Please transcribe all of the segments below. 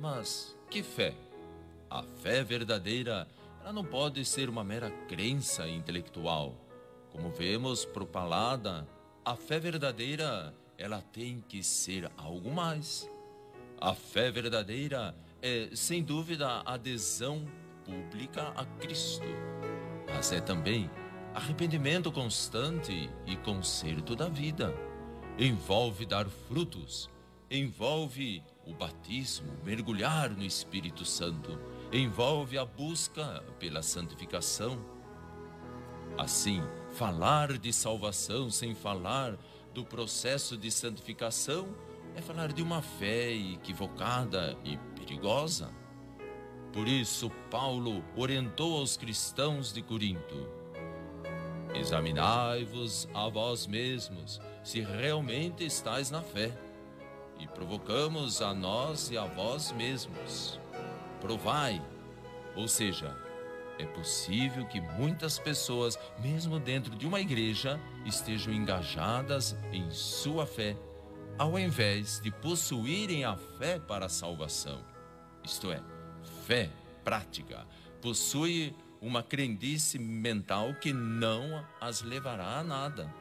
Mas que fé? A fé verdadeira, ela não pode ser uma mera crença intelectual. Como vemos propalada, a fé verdadeira, ela tem que ser algo mais. A fé verdadeira é, sem dúvida, adesão pública a Cristo. Mas é também arrependimento constante e conserto da vida. Envolve dar frutos, envolve o batismo, mergulhar no Espírito Santo, envolve a busca pela santificação. Assim, falar de salvação sem falar do processo de santificação é falar de uma fé equivocada e perigosa. Por isso, Paulo orientou aos cristãos de Corinto: Examinai-vos a vós mesmos se realmente estáis na fé, e provocamos a nós e a vós mesmos. Provai, ou seja, é possível que muitas pessoas, mesmo dentro de uma igreja, estejam engajadas em sua fé, ao invés de possuírem a fé para a salvação. Isto é, fé prática, possui uma crendice mental que não as levará a nada.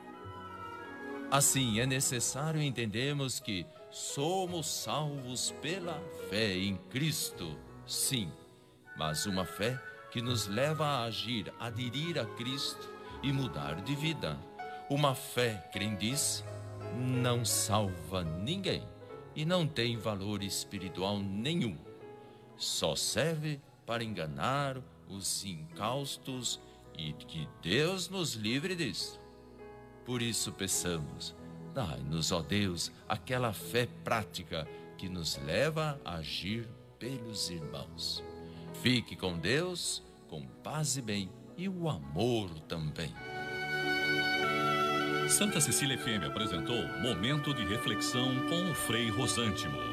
Assim, é necessário entendermos que somos salvos pela fé em Cristo, sim, mas uma fé que nos leva a agir, aderir a Cristo e mudar de vida. Uma fé crendice não salva ninguém e não tem valor espiritual nenhum. Só serve para enganar os incaustos e que Deus nos livre disso. Por isso peçamos, dai-nos, ó Deus, aquela fé prática que nos leva a agir pelos irmãos. Fique com Deus, com paz e bem, e o amor também. Santa Cecília FM apresentou Momento de Reflexão com o Frei Rosântimo.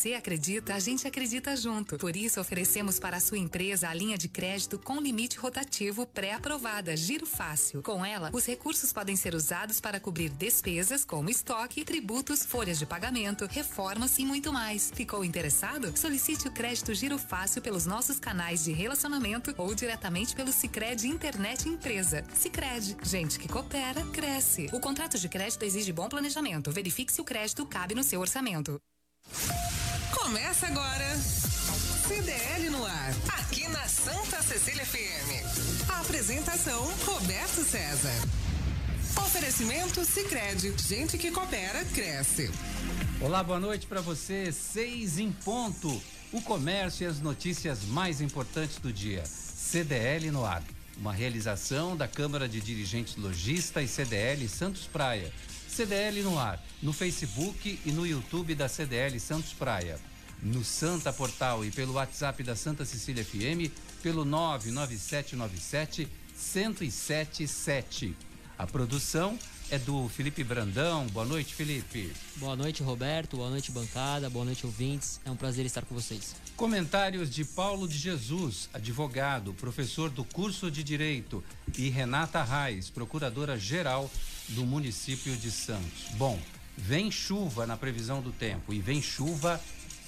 Você acredita, a gente acredita junto. Por isso, oferecemos para a sua empresa a linha de crédito com limite rotativo pré-aprovada, Giro Fácil. Com ela, os recursos podem ser usados para cobrir despesas como estoque, tributos, folhas de pagamento, reformas e muito mais. Ficou interessado? Solicite o crédito Giro Fácil pelos nossos canais de relacionamento ou diretamente pelo Sicredi Internet Empresa. Sicredi, gente que coopera, cresce. O contrato de crédito exige bom planejamento. Verifique se o crédito cabe no seu orçamento. Começa agora. CDL no ar, aqui na Santa Cecília FM. A apresentação Roberto César. Oferecimento Sicredi, gente que coopera cresce. Olá, boa noite para você. Seis em ponto. O comércio e as notícias mais importantes do dia. CDL no ar. Uma realização da Câmara de Dirigentes Logista e CDL Santos Praia CDL no ar, no Facebook e no YouTube da CDL Santos Praia. No Santa Portal e pelo WhatsApp da Santa Cecília FM, pelo 99797 1077. A produção é do Felipe Brandão. Boa noite, Felipe. Boa noite, Roberto. Boa noite, bancada. Boa noite, ouvintes. É um prazer estar com vocês. Comentários de Paulo de Jesus, advogado, professor do curso de Direito, e Renata Reis, procuradora-geral do município de Santos. Bom, vem chuva na previsão do tempo e vem chuva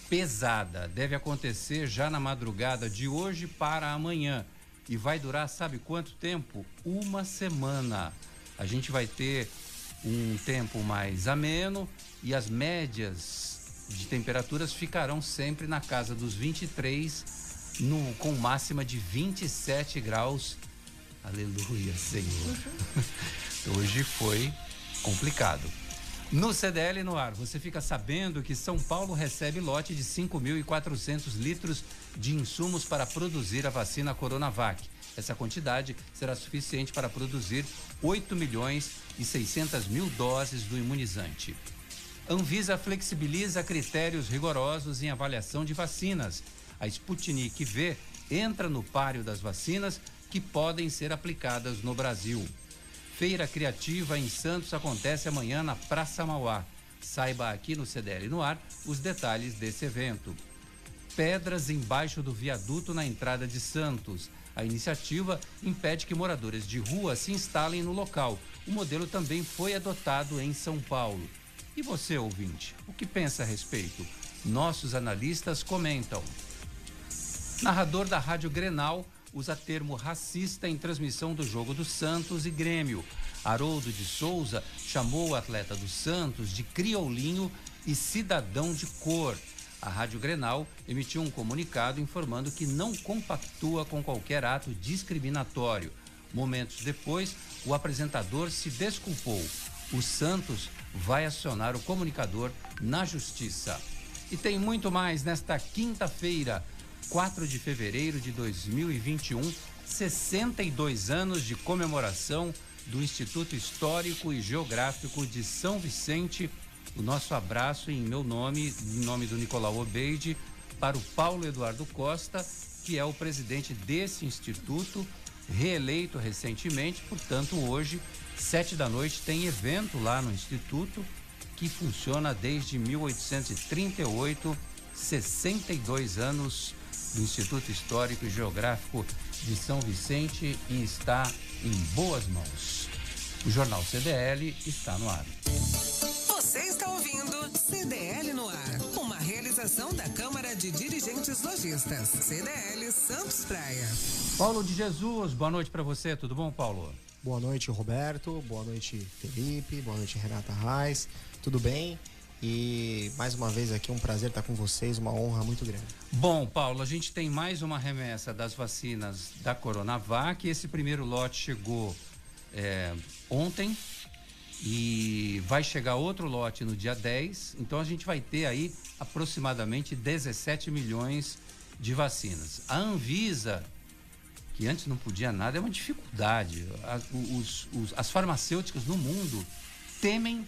pesada. Deve acontecer já na madrugada de hoje para amanhã e vai durar, sabe quanto tempo? Uma semana. A gente vai ter um tempo mais ameno e as médias de temperaturas ficarão sempre na casa dos 23, no, com máxima de 27 graus. Aleluia, Senhor. Hoje foi complicado. No CDL no ar, você fica sabendo que São Paulo recebe lote de 5.400 litros de insumos para produzir a vacina Coronavac. Essa quantidade será suficiente para produzir 8 milhões e 600 mil doses do imunizante. Anvisa flexibiliza critérios rigorosos em avaliação de vacinas. A Sputnik V entra no páreo das vacinas que podem ser aplicadas no Brasil. Feira Criativa em Santos acontece amanhã na Praça Mauá. Saiba aqui no CDL no ar os detalhes desse evento. Pedras embaixo do viaduto na entrada de Santos. A iniciativa impede que moradores de rua se instalem no local. O modelo também foi adotado em São Paulo. E você, ouvinte, o que pensa a respeito? Nossos analistas comentam. Narrador da Rádio Grenal usa termo racista em transmissão do jogo do Santos e Grêmio. Haroldo de Souza chamou o atleta do Santos de crioulinho e cidadão de cor. A Rádio Grenal emitiu um comunicado informando que não compactua com qualquer ato discriminatório. Momentos depois, o apresentador se desculpou. O Santos vai acionar o comunicador na justiça. E tem muito mais nesta quinta-feira, 4 de fevereiro de 2021, 62 anos de comemoração do Instituto Histórico e Geográfico de São Vicente. O nosso abraço em meu nome, em nome do Nicolau Obeide, para o Paulo Eduardo Costa, que é o presidente desse instituto, reeleito recentemente, portanto, hoje, sete da noite, tem evento lá no Instituto, que funciona desde 1838, 62 anos do Instituto Histórico e Geográfico de São Vicente e está em boas mãos. O Jornal CDL está no ar. Você está ouvindo CDL no ar, uma realização da Câmara de Dirigentes Lojistas, CDL Santos Praia. Paulo de Jesus, boa noite para você, tudo bom, Paulo? Boa noite, Roberto. Boa noite, Felipe. Boa noite, Renata Reis. Tudo bem? E mais uma vez aqui um prazer estar com vocês, uma honra muito grande. Bom, Paulo, a gente tem mais uma remessa das vacinas da Coronavac. Esse primeiro lote chegou é, ontem e vai chegar outro lote no dia 10. Então a gente vai ter aí aproximadamente 17 milhões de vacinas. A Anvisa, que antes não podia nada, é uma dificuldade. As, os, os, as farmacêuticas no mundo temem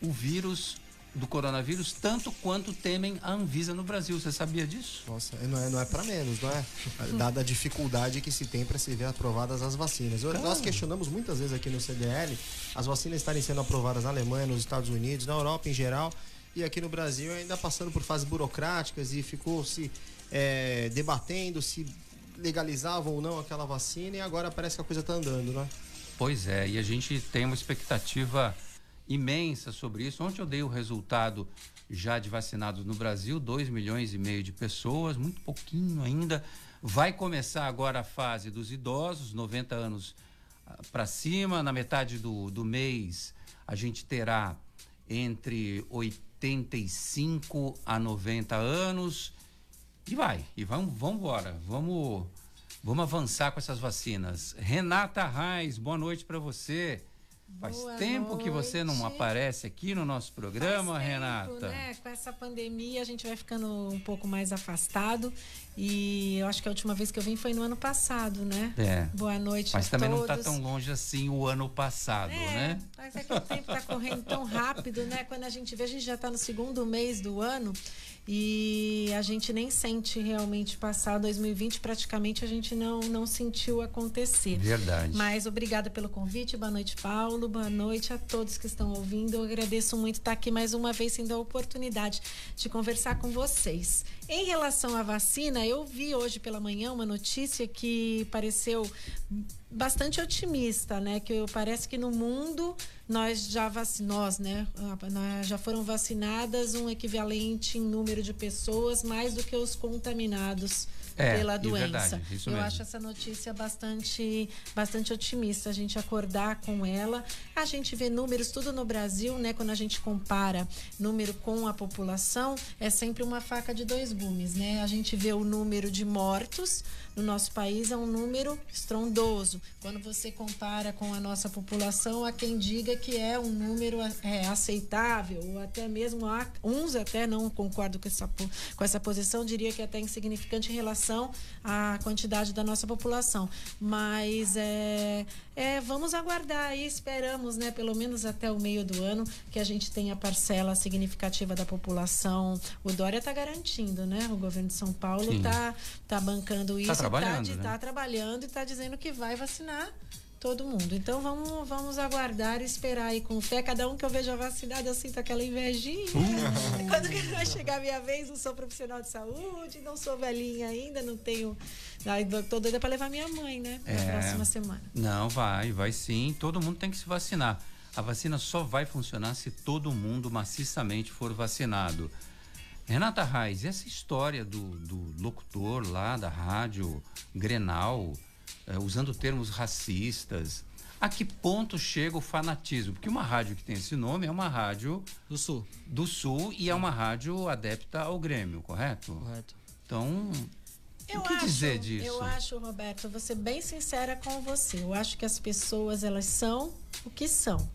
o vírus do coronavírus tanto quanto temem a Anvisa no Brasil. Você sabia disso? Nossa, não é, não é para menos, não é? Dada a dificuldade que se tem para se ver aprovadas as vacinas. Nós questionamos muitas vezes aqui no CDL as vacinas estarem sendo aprovadas na Alemanha, nos Estados Unidos, na Europa em geral, e aqui no Brasil ainda passando por fases burocráticas e ficou se é, debatendo se legalizavam ou não aquela vacina e agora parece que a coisa está andando, né? Pois é, e a gente tem uma expectativa imensa sobre isso. Ontem eu dei o resultado já de vacinados no Brasil, 2 milhões e meio de pessoas, muito pouquinho ainda. Vai começar agora a fase dos idosos, 90 anos ah, para cima. Na metade do, do mês, a gente terá entre 85 a 90 anos. E vai, e vamos, vamos embora, vamos, vamos avançar com essas vacinas. Renata Reis, boa noite para você. Faz Boa tempo noite. que você não aparece aqui no nosso programa, tempo, Renata. Né? Com essa pandemia a gente vai ficando um pouco mais afastado. E eu acho que a última vez que eu vim foi no ano passado, né? É. Boa noite Mas também todos. não está tão longe assim o ano passado, é, né? Mas é que o tempo está correndo tão rápido, né? Quando a gente vê, a gente já está no segundo mês do ano e a gente nem sente realmente passar 2020, praticamente a gente não, não sentiu acontecer. Verdade. Mas obrigada pelo convite, boa noite, Paulo, boa noite a todos que estão ouvindo. Eu agradeço muito estar aqui mais uma vez, tendo a oportunidade de conversar com vocês. Em relação à vacina, eu vi hoje pela manhã uma notícia que pareceu bastante otimista, né? Que parece que no mundo nós já nós, né? Já foram vacinadas um equivalente em número de pessoas mais do que os contaminados é, pela doença. Verdade, Eu mesmo. acho essa notícia bastante, bastante otimista. A gente acordar com ela. A gente vê números tudo no Brasil, né? Quando a gente compara número com a população, é sempre uma faca de dois gumes, né? A gente vê o número de mortos no nosso país é um número estrondoso. Quando você compara com a nossa população, há quem diga que é um número é, aceitável, ou até mesmo há uns até não concordo com essa, com essa posição, diria que é até insignificante em relação à quantidade da nossa população. Mas é, é, vamos aguardar aí, esperamos, né, pelo menos até o meio do ano, que a gente tenha parcela significativa da população. O Dória está garantindo, né? O governo de São Paulo está tá bancando Tá isso, trabalhando, tá, né? tá trabalhando e está dizendo que vai vacinar todo mundo. Então vamos, vamos aguardar e esperar aí com fé. Cada um que eu vejo vacinado, eu sinto aquela invejinha. Uh. Quando vai chegar a minha vez, não sou profissional de saúde, não sou velhinha ainda, não tenho. Tô doida para levar minha mãe, né? Na é. próxima semana. Não, vai, vai sim. Todo mundo tem que se vacinar. A vacina só vai funcionar se todo mundo maciçamente for vacinado. Renata Reis, essa história do, do locutor lá da rádio Grenal é, usando termos racistas. A que ponto chega o fanatismo? Porque uma rádio que tem esse nome é uma rádio do Sul. Do Sul e é uma rádio adepta ao Grêmio, correto? Correto. Então, eu o que acho, dizer disso? Eu acho, Roberto, vou ser bem sincera com você. Eu acho que as pessoas elas são o que são.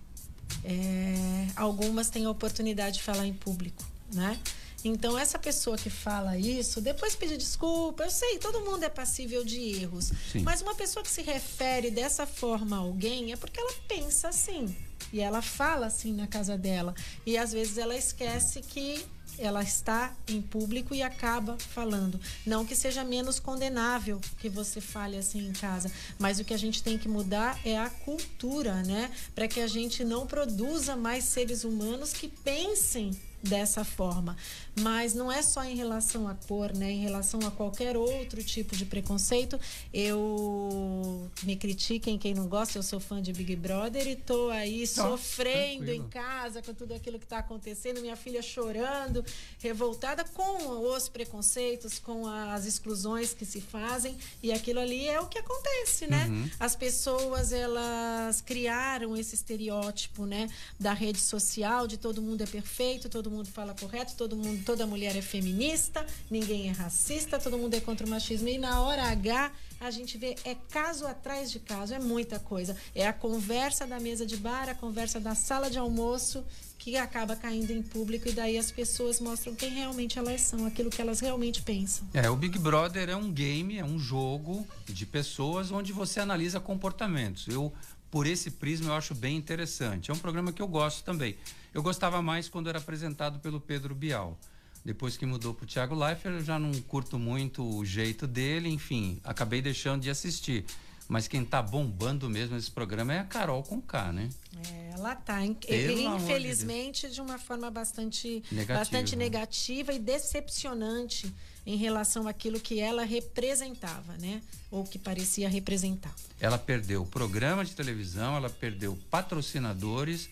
É, algumas têm a oportunidade de falar em público, né? Então, essa pessoa que fala isso, depois pedir desculpa. Eu sei, todo mundo é passível de erros. Sim. Mas uma pessoa que se refere dessa forma a alguém é porque ela pensa assim. E ela fala assim na casa dela. E às vezes ela esquece que ela está em público e acaba falando. Não que seja menos condenável que você fale assim em casa, mas o que a gente tem que mudar é a cultura, né? Para que a gente não produza mais seres humanos que pensem dessa forma. Mas não é só em relação à cor, né? Em relação a qualquer outro tipo de preconceito. Eu me critiquem quem não gosta, eu sou fã de Big Brother e tô aí sofrendo tranquilo. em casa com tudo aquilo que está acontecendo, minha filha chorando, revoltada com os preconceitos, com as exclusões que se fazem e aquilo ali é o que acontece, né? Uhum. As pessoas elas criaram esse estereótipo, né, da rede social de todo mundo é perfeito, todo mundo fala correto, todo mundo toda mulher é feminista, ninguém é racista, todo mundo é contra o machismo. E na hora H, a gente vê é caso atrás de caso, é muita coisa. É a conversa da mesa de bar, a conversa da sala de almoço que acaba caindo em público e daí as pessoas mostram quem realmente elas são, aquilo que elas realmente pensam. É, o Big Brother é um game, é um jogo de pessoas onde você analisa comportamentos. Eu, por esse prisma, eu acho bem interessante. É um programa que eu gosto também. Eu gostava mais quando era apresentado pelo Pedro Bial. Depois que mudou para o Thiago Leifert, eu já não curto muito o jeito dele, enfim, acabei deixando de assistir. Mas quem tá bombando mesmo nesse programa é a Carol com K, né? É, ela tá. Infelizmente, de, de, uma forma bastante negativa. bastante negativa e decepcionante em relação àquilo que ela representava, né? Ou que parecia representar. Ela perdeu o programa de televisão, ela perdeu patrocinadores.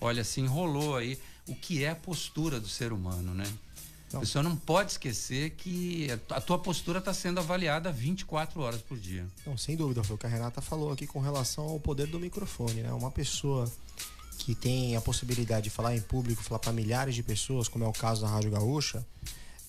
Olha, se enrolou aí o que é a postura do ser humano, né? Não. A pessoa não pode esquecer que a tua postura está sendo avaliada 24 horas por dia. Não, sem dúvida, foi o que a Renata falou aqui com relação ao poder do microfone, né? Uma pessoa que tem a possibilidade de falar em público, falar para milhares de pessoas, como é o caso da Rádio Gaúcha,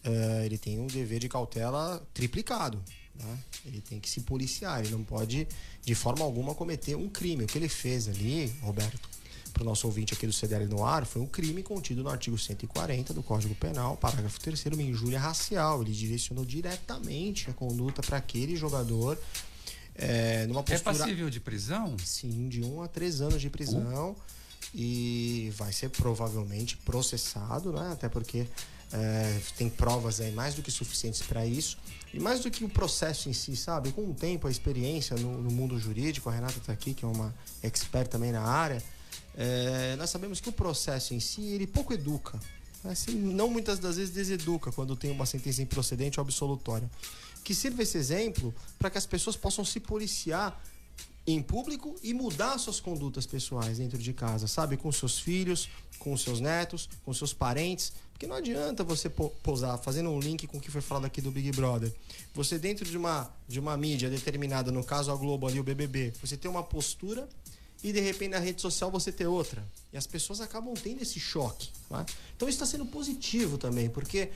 uh, ele tem um dever de cautela triplicado. Né? Ele tem que se policiar, ele não pode de forma alguma cometer um crime. O que ele fez ali, Roberto, para o nosso ouvinte aqui do CDL no ar, foi um crime contido no artigo 140 do Código Penal, parágrafo 3 uma injúria racial. Ele direcionou diretamente a conduta para aquele jogador é, numa postura... É passível de prisão? Sim, de um a três anos de prisão. Uh. E vai ser provavelmente processado, né? Até porque é, tem provas aí mais do que suficientes para isso. E mais do que o processo em si, sabe? Com o tempo, a experiência no, no mundo jurídico, a Renata está aqui, que é uma expert também na área é, nós sabemos que o processo em si, ele pouco educa. Assim, não muitas das vezes deseduca quando tem uma sentença improcedente ou absolutória. Que sirva esse exemplo para que as pessoas possam se policiar em público e mudar suas condutas pessoais dentro de casa, sabe? Com seus filhos, com seus netos, com seus parentes. Porque não adianta você posar, fazendo um link com o que foi falado aqui do Big Brother. Você dentro de uma, de uma mídia determinada, no caso a Globo ali, o BBB, você tem uma postura e de repente na rede social você ter outra. E as pessoas acabam tendo esse choque. Tá? Então isso está sendo positivo também, porque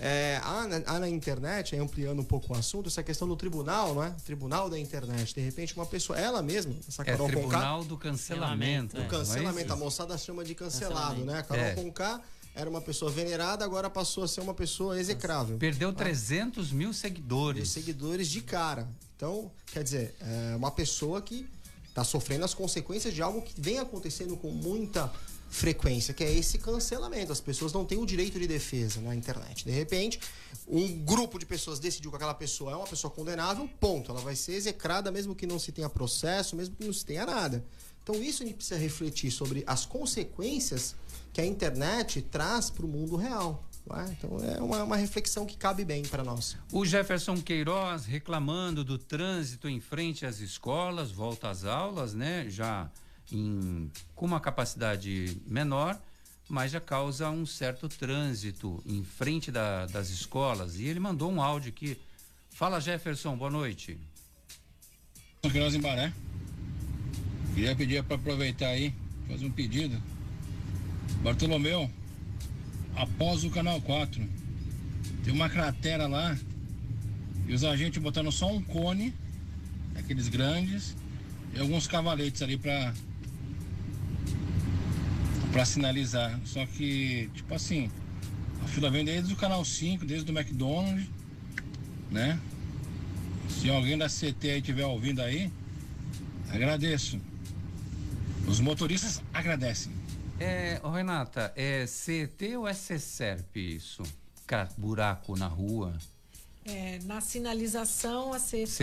é, há, há, na internet, ampliando um pouco o assunto, essa questão do tribunal, não é? Tribunal da internet. De repente, uma pessoa, ela mesma, essa é Carol é, Tribunal Conká, do cancelamento. Do cancelamento. É a moçada chama de cancelado, né? A Carol é. Conká era uma pessoa venerada, agora passou a ser uma pessoa execrável. Perdeu tá? 300 mil seguidores. Mil seguidores de cara. Então, quer dizer, é uma pessoa que está sofrendo as consequências de algo que vem acontecendo com muita frequência, que é esse cancelamento. As pessoas não têm o direito de defesa na internet. De repente, um grupo de pessoas decidiu que aquela pessoa é uma pessoa condenável, ponto. Ela vai ser execrada mesmo que não se tenha processo, mesmo que não se tenha nada. Então, isso a gente precisa refletir sobre as consequências que a internet traz para o mundo real. É? Então é uma, uma, reflexão que cabe bem para nós. O Jefferson Queiroz reclamando do trânsito em frente às escolas, volta às aulas, né? Já em, com uma capacidade menor, mas já causa um certo trânsito em frente da, das escolas. E ele mandou um áudio aqui. Fala Jefferson, boa noite. Queiroz em Baré. Queria pedir para aproveitar aí, fazer um pedido. Bartolomeu, após o canal 4. Tem uma cratera lá e os agentes botando só um cone, aqueles grandes, e alguns cavaletes ali para para sinalizar. Só que, tipo assim, a fila vem desde o canal 5, desde o McDonald's, né? Se alguém da CT aí estiver ouvindo aí, agradeço. Os motoristas agradecem. É, Renata, é CT ou é CERP isso? Buraco na rua? É, na sinalização, a CT,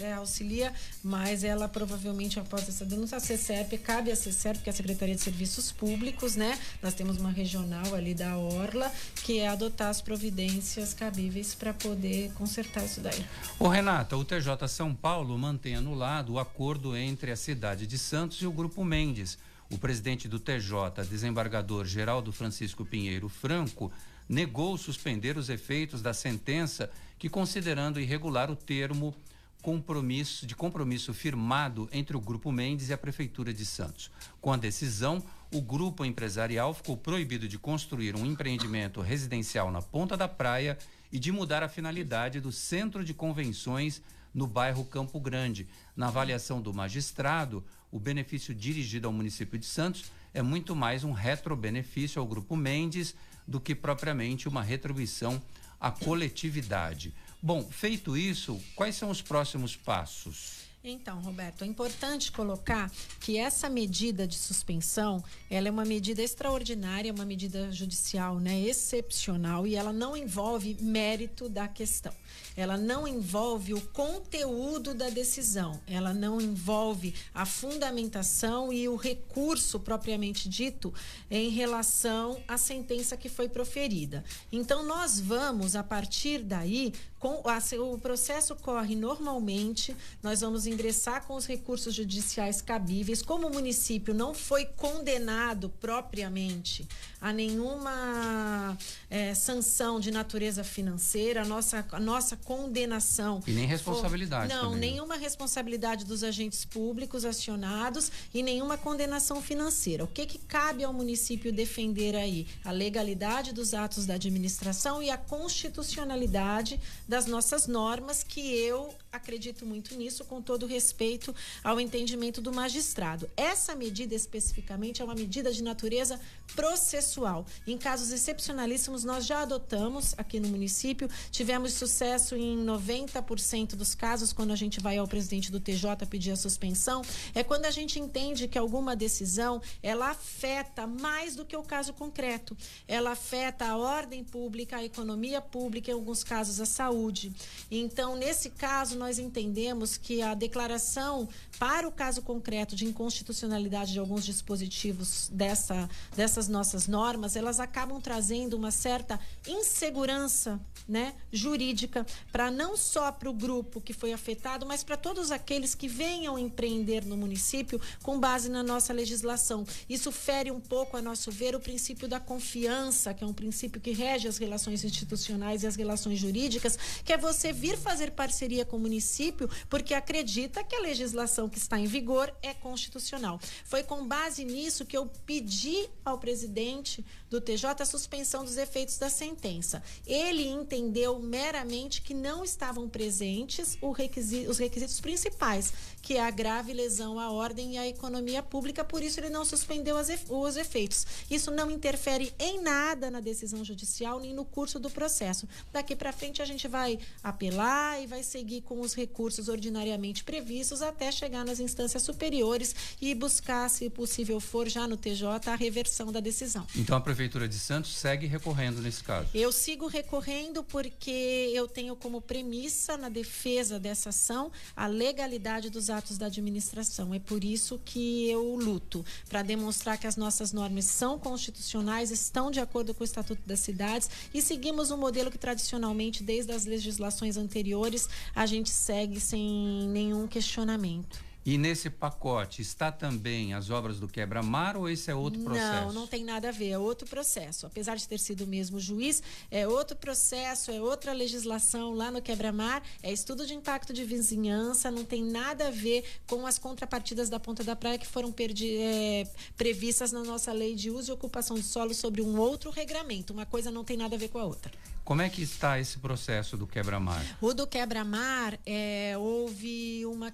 é, auxilia, mas ela provavelmente, após essa denúncia, a CCEP, cabe a CCEP, que é a Secretaria de Serviços Públicos, né? Nós temos uma regional ali da Orla, que é adotar as providências cabíveis para poder consertar isso daí. Ô Renata, o TJ São Paulo mantém anulado o acordo entre a cidade de Santos e o Grupo Mendes. O presidente do TJ, desembargador Geraldo Francisco Pinheiro Franco, negou suspender os efeitos da sentença que, considerando irregular o termo compromisso, de compromisso firmado entre o Grupo Mendes e a Prefeitura de Santos. Com a decisão, o grupo empresarial ficou proibido de construir um empreendimento residencial na ponta da praia e de mudar a finalidade do centro de convenções no bairro Campo Grande. Na avaliação do magistrado, o benefício dirigido ao município de Santos é muito mais um retrobenefício ao Grupo Mendes do que propriamente uma retribuição à coletividade. Bom, feito isso, quais são os próximos passos? Então, Roberto, é importante colocar que essa medida de suspensão, ela é uma medida extraordinária, uma medida judicial, né, excepcional e ela não envolve mérito da questão ela não envolve o conteúdo da decisão, ela não envolve a fundamentação e o recurso propriamente dito em relação à sentença que foi proferida. Então, nós vamos, a partir daí, com, a, o processo corre normalmente, nós vamos ingressar com os recursos judiciais cabíveis. Como o município não foi condenado propriamente a nenhuma é, sanção de natureza financeira, a nossa, a nossa condenação. E nem responsabilidade. For, não, também. Né? nenhuma responsabilidade dos agentes públicos acionados e nenhuma condenação financeira. O que, que cabe ao município defender aí? A legalidade dos atos da administração e a constitucionalidade das nossas normas, que eu acredito muito nisso, com todo respeito ao entendimento do magistrado. Essa medida especificamente é uma medida de natureza processual. Em casos excepcionalíssimos, nós já adotamos aqui no município, tivemos sucesso em 90% dos casos, quando a gente vai ao presidente do TJ pedir a suspensão, é quando a gente entende que alguma decisão ela afeta mais do que o caso concreto. Ela afeta a ordem pública, a economia pública, em alguns casos a saúde. Então, nesse caso, nós entendemos que a declaração para o caso concreto de inconstitucionalidade de alguns dispositivos dessa, dessas nossas normas, elas acabam trazendo uma certa insegurança né, jurídica para não só para o grupo que foi afetado, mas para todos aqueles que venham empreender no município com base na nossa legislação. Isso fere um pouco, a nosso ver, o princípio da confiança, que é um princípio que rege as relações institucionais e as relações jurídicas, que é você vir fazer parceria com o município porque acredita que a legislação que está em vigor é constitucional. Foi com base nisso que eu pedi ao presidente do TJ a suspensão dos efeitos da sentença. Ele entendeu meramente que não estavam presentes os requisitos principais, que é a grave lesão à ordem e à economia pública, por isso ele não suspendeu os efeitos. Isso não interfere em nada na decisão judicial nem no curso do processo. Daqui para frente a gente vai apelar e vai seguir com com os recursos ordinariamente previstos até chegar nas instâncias superiores e buscar, se possível for, já no TJ, a reversão da decisão. Então a Prefeitura de Santos segue recorrendo nesse caso? Eu sigo recorrendo porque eu tenho como premissa na defesa dessa ação a legalidade dos atos da administração. É por isso que eu luto, para demonstrar que as nossas normas são constitucionais, estão de acordo com o Estatuto das Cidades e seguimos um modelo que tradicionalmente, desde as legislações anteriores, a gente segue sem nenhum questionamento. E nesse pacote está também as obras do quebra-mar ou esse é outro processo? Não, não tem nada a ver, é outro processo. Apesar de ter sido o mesmo juiz, é outro processo, é outra legislação lá no quebra-mar, é estudo de impacto de vizinhança, não tem nada a ver com as contrapartidas da Ponta da Praia que foram é, previstas na nossa lei de uso e ocupação de solo sobre um outro regramento. Uma coisa não tem nada a ver com a outra. Como é que está esse processo do quebra-mar? O do quebra-mar, é, houve uma,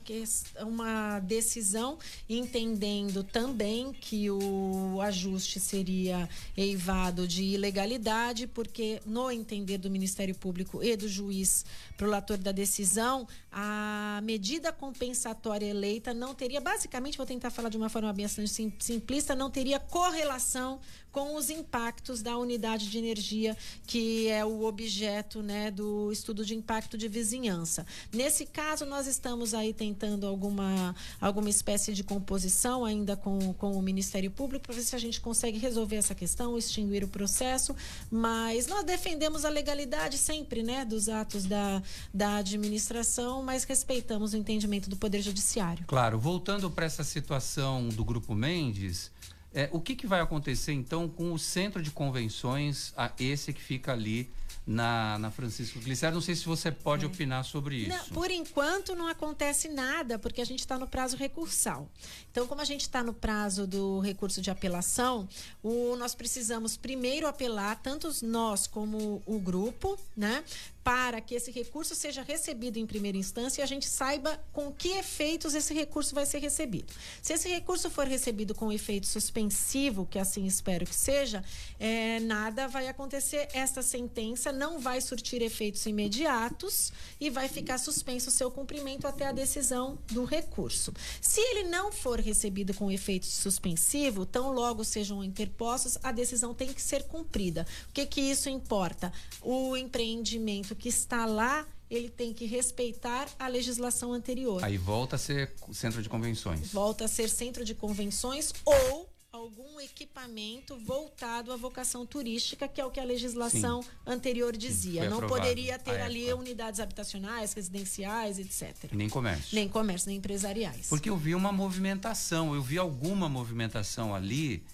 uma decisão entendendo também que o ajuste seria eivado de ilegalidade, porque no entender do Ministério Público e do juiz prolator da decisão, a medida compensatória eleita não teria, basicamente, vou tentar falar de uma forma bastante simplista, não teria correlação com os impactos da unidade de energia que é o objeto né, do estudo de impacto de vizinhança. Nesse caso, nós estamos aí tentando alguma, alguma espécie de composição ainda com, com o Ministério Público para ver se a gente consegue resolver essa questão, extinguir o processo, mas nós defendemos a legalidade sempre né, dos atos da, da administração, mas respeitamos o entendimento do Poder Judiciário. Claro, voltando para essa situação do Grupo Mendes, é, o que, que vai acontecer então com o centro de convenções, a, esse que fica ali na, na Francisco Glicério. Não sei se você pode é. opinar sobre isso. Não, por enquanto não acontece nada, porque a gente está no prazo recursal. Então, como a gente está no prazo do recurso de apelação, o, nós precisamos primeiro apelar, tanto nós como o grupo, né? Para que esse recurso seja recebido em primeira instância e a gente saiba com que efeitos esse recurso vai ser recebido. Se esse recurso for recebido com efeito suspensivo, que assim espero que seja, é, nada vai acontecer. Esta sentença não vai surtir efeitos imediatos e vai ficar suspenso o seu cumprimento até a decisão do recurso. Se ele não for recebido com efeito suspensivo, tão logo sejam interpostos, a decisão tem que ser cumprida. O que que isso importa? O empreendimento que está lá ele tem que respeitar a legislação anterior. Aí volta a ser centro de convenções. Volta a ser centro de convenções ou algum equipamento voltado à vocação turística, que é o que a legislação Sim. anterior dizia. Não poderia ter ali unidades habitacionais, residenciais, etc. Nem comércio. Nem comércio, nem empresariais. Porque eu vi uma movimentação, eu vi alguma movimentação ali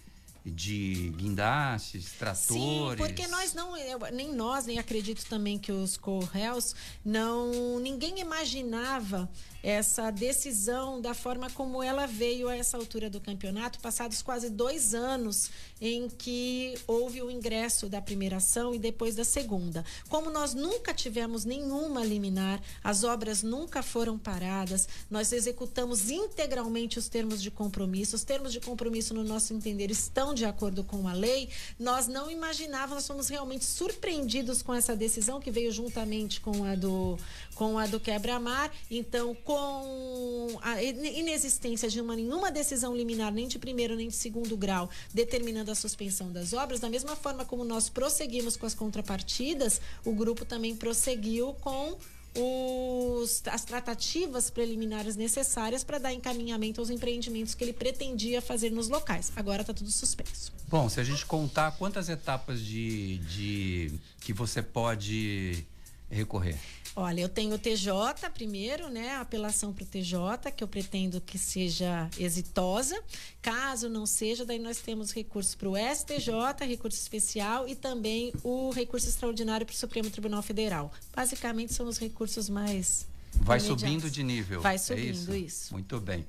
de guindastes, tratores. Sim, porque nós não, eu, nem nós, nem acredito também que os co-réus, não, ninguém imaginava essa decisão da forma como ela veio a essa altura do campeonato, passados quase dois anos em que houve o ingresso da primeira ação e depois da segunda. Como nós nunca tivemos nenhuma liminar, as obras nunca foram paradas, nós executamos integralmente os termos de compromisso. Os termos de compromisso, no nosso entender, estão de acordo com a lei. Nós não imaginávamos, nós fomos realmente surpreendidos com essa decisão que veio juntamente com a do, com a do quebra-mar. Então, com a inexistência de uma, nenhuma decisão liminar, nem de primeiro nem de segundo grau, determinando a suspensão das obras, da mesma forma como nós prosseguimos com as contrapartidas, o grupo também prosseguiu com os, as tratativas preliminares necessárias para dar encaminhamento aos empreendimentos que ele pretendia fazer nos locais. Agora está tudo suspenso. Bom, se a gente contar quantas etapas de, de que você pode recorrer? Olha, eu tenho o TJ primeiro, né? A apelação para o TJ, que eu pretendo que seja exitosa. Caso não seja, daí nós temos recursos para o STJ, recurso especial e também o recurso extraordinário para o Supremo Tribunal Federal. Basicamente são os recursos mais. Vai subindo de nível. Vai é subindo, é isso? isso. Muito bem.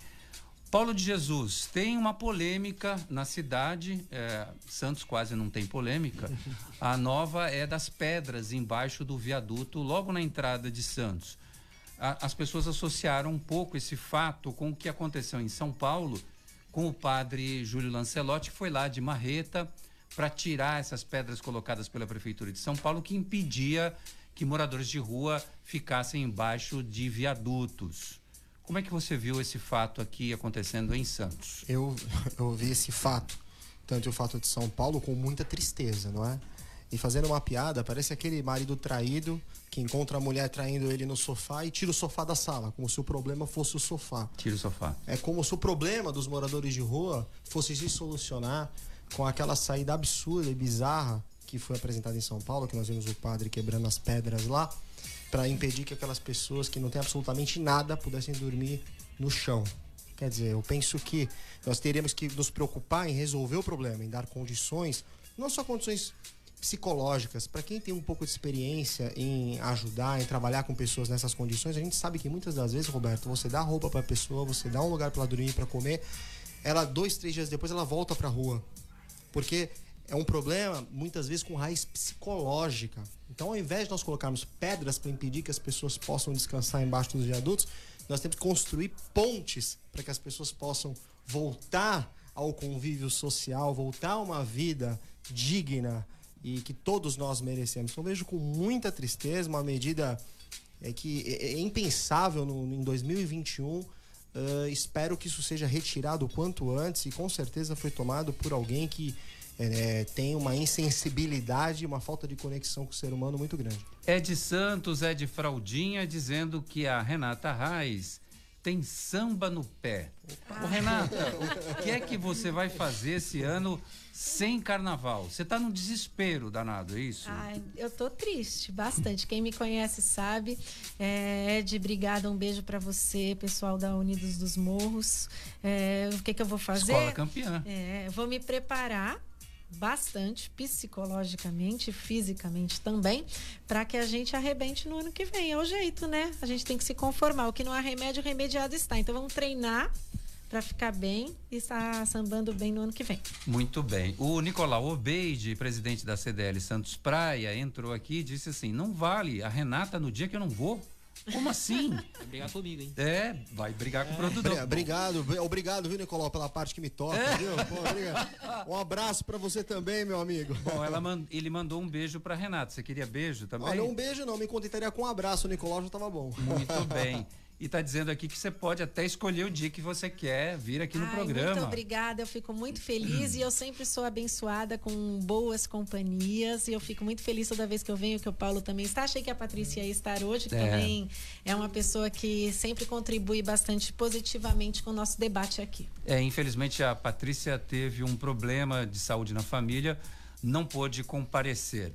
Paulo de Jesus, tem uma polêmica na cidade, é, Santos quase não tem polêmica. A nova é das pedras embaixo do viaduto, logo na entrada de Santos. A, as pessoas associaram um pouco esse fato com o que aconteceu em São Paulo com o padre Júlio Lancelotti, que foi lá de marreta para tirar essas pedras colocadas pela Prefeitura de São Paulo, que impedia que moradores de rua ficassem embaixo de viadutos. Como é que você viu esse fato aqui acontecendo em Santos? Eu, eu vi esse fato, tanto o fato de São Paulo, com muita tristeza, não é? E fazendo uma piada, parece aquele marido traído que encontra a mulher traindo ele no sofá e tira o sofá da sala, como se o problema fosse o sofá. Tira o sofá. É como se o problema dos moradores de rua fosse se solucionar com aquela saída absurda e bizarra que foi apresentada em São Paulo, que nós vimos o padre quebrando as pedras lá, para impedir que aquelas pessoas que não têm absolutamente nada pudessem dormir no chão. Quer dizer, eu penso que nós teríamos que nos preocupar em resolver o problema, em dar condições, não só condições psicológicas, para quem tem um pouco de experiência em ajudar, em trabalhar com pessoas nessas condições, a gente sabe que muitas das vezes, Roberto, você dá roupa para a pessoa, você dá um lugar para ela dormir, para comer, ela dois, três dias depois ela volta para a rua, porque é um problema muitas vezes com raiz psicológica. Então, ao invés de nós colocarmos pedras para impedir que as pessoas possam descansar embaixo dos viadutos, nós temos que construir pontes para que as pessoas possam voltar ao convívio social, voltar a uma vida digna, e que todos nós merecemos. Então vejo com muita tristeza uma medida é, que é, é impensável no, em 2021. Uh, espero que isso seja retirado o quanto antes e com certeza foi tomado por alguém que é, tem uma insensibilidade, uma falta de conexão com o ser humano muito grande. É de Santos, é de Fraldinha, dizendo que a Renata Reis tem samba no pé. Ô, Renata, o que é que você vai fazer esse ano sem carnaval. Você está num desespero danado, é isso? Ai, eu tô triste, bastante. Quem me conhece sabe. É, Ed, obrigada, um beijo para você, pessoal da Unidos dos Morros. É, o que, que eu vou fazer? Escola campeã. É, vou me preparar bastante psicologicamente, fisicamente também, para que a gente arrebente no ano que vem. É o jeito, né? A gente tem que se conformar. O que não há remédio, remediado está. Então vamos treinar para ficar bem e estar sambando bem no ano que vem. Muito bem. O Nicolau Obeide, presidente da CDL Santos Praia, entrou aqui e disse assim: não vale a Renata no dia que eu não vou. Como assim? Vai brigar comigo, hein? É, vai brigar é. com o produtor. Obrigado, obrigado, viu, Nicolau, pela parte que me toca, é. viu? Pô, um abraço para você também, meu amigo. Bom, ela mand... ele mandou um beijo pra Renata. Você queria beijo também? Olha, um beijo não, me contentaria com um abraço, o Nicolau já tava bom. Muito bem. e está dizendo aqui que você pode até escolher o dia que você quer vir aqui no Ai, programa. Muito obrigada, eu fico muito feliz e eu sempre sou abençoada com boas companhias e eu fico muito feliz toda vez que eu venho que o Paulo também está. Achei que a Patrícia ia estar hoje, que é. também é uma pessoa que sempre contribui bastante positivamente com o nosso debate aqui. É, infelizmente a Patrícia teve um problema de saúde na família, não pôde comparecer.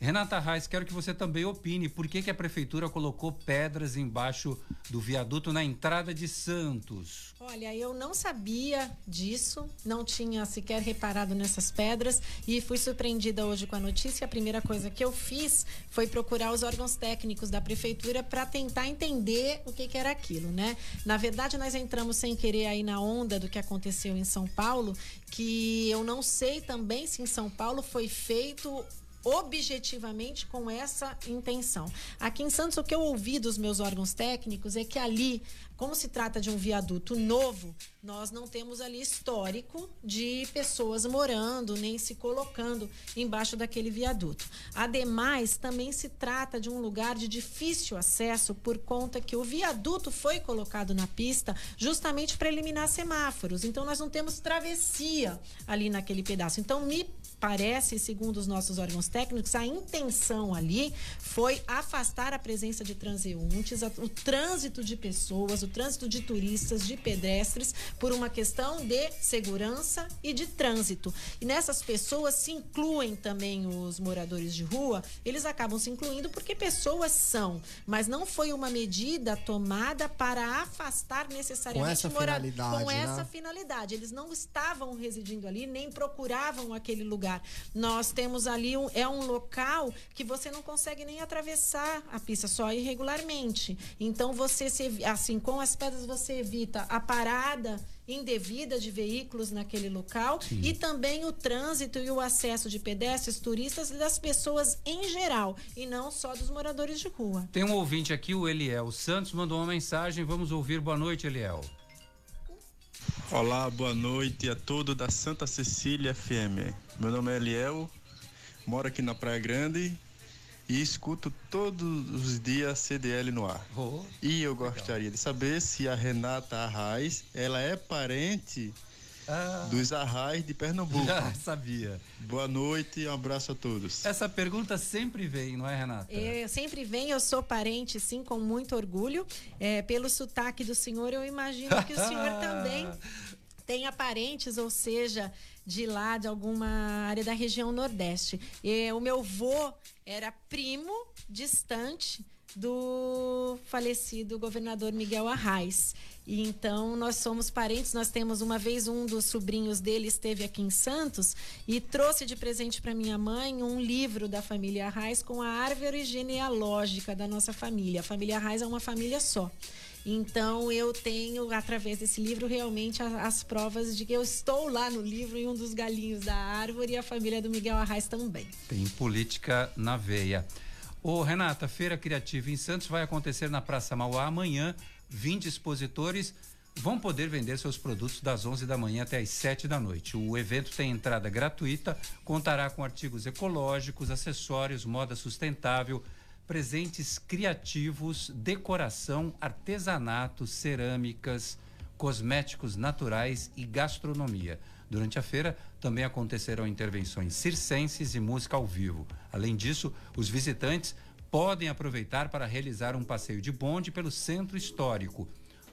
Renata Reis, quero que você também opine por que, que a prefeitura colocou pedras embaixo do viaduto na entrada de Santos. Olha, eu não sabia disso, não tinha sequer reparado nessas pedras e fui surpreendida hoje com a notícia. A primeira coisa que eu fiz foi procurar os órgãos técnicos da prefeitura para tentar entender o que, que era aquilo, né? Na verdade, nós entramos sem querer aí na onda do que aconteceu em São Paulo, que eu não sei também se em São Paulo foi feito objetivamente com essa intenção. Aqui em Santos, o que eu ouvi dos meus órgãos técnicos é que ali, como se trata de um viaduto novo, nós não temos ali histórico de pessoas morando nem se colocando embaixo daquele viaduto. Ademais, também se trata de um lugar de difícil acesso por conta que o viaduto foi colocado na pista justamente para eliminar semáforos. Então nós não temos travessia ali naquele pedaço. Então me parece, segundo os nossos órgãos técnicos, a intenção ali foi afastar a presença de transeuntes, o trânsito de pessoas, o trânsito de turistas, de pedestres, por uma questão de segurança e de trânsito. E nessas pessoas se incluem também os moradores de rua, eles acabam se incluindo porque pessoas são, mas não foi uma medida tomada para afastar necessariamente com essa finalidade, com né? essa finalidade. Eles não estavam residindo ali, nem procuravam aquele lugar lugar. Nós temos ali um, é um local que você não consegue nem atravessar a pista só irregularmente. Então você se, assim com as pedras você evita a parada indevida de veículos naquele local Sim. e também o trânsito e o acesso de pedestres, turistas e das pessoas em geral e não só dos moradores de rua. Tem um ouvinte aqui, o Eliel Santos, mandou uma mensagem. Vamos ouvir. Boa noite, Eliel. Olá, boa noite a todos da Santa Cecília FM. Meu nome é Eliel, moro aqui na Praia Grande e escuto todos os dias CDL no ar. Oh, e eu gostaria de saber se a Renata Arraes, ela é parente Ah. dos Arraes de Pernambuco. Já sabia. Boa noite e um abraço a todos. Essa pergunta sempre vem, não é, Renata? Eu sempre vem, eu sou parente, sim, com muito orgulho. É, pelo sotaque do senhor, eu imagino que o senhor também tenha parentes, ou seja, de lá, de alguma área da região Nordeste. E o meu vô era primo distante do falecido governador Miguel Arraes. E então nós somos parentes, nós temos uma vez um dos sobrinhos dele esteve aqui em Santos e trouxe de presente para minha mãe um livro da família Arraes com a árvore genealógica da nossa família. A família Arraes é uma família só. Então eu tenho, através desse livro, realmente a- as provas de que eu estou lá no livro em um dos galinhos da árvore e a família do Miguel Arraes também. Tem política na veia. Ô, Renata, Feira Criativa em Santos vai acontecer na Praça Mauá amanhã. 20 expositores vão poder vender seus produtos das 11 da manhã até as 7 da noite. O evento tem entrada gratuita, contará com artigos ecológicos, acessórios, moda sustentável, presentes criativos, decoração, artesanato, cerâmicas, cosméticos naturais e gastronomia. Durante a feira também acontecerão intervenções circenses e música ao vivo. Além disso, os visitantes podem aproveitar para realizar um passeio de bonde pelo centro histórico.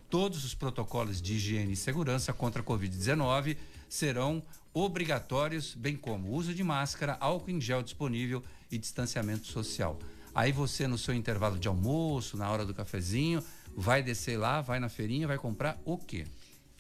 Todos os protocolos de higiene e segurança contra a Covid-19 serão obrigatórios, bem como uso de máscara, álcool em gel disponível e distanciamento social. Aí você, no seu intervalo de almoço, na hora do cafezinho, vai descer lá, vai na feirinha, vai comprar o quê?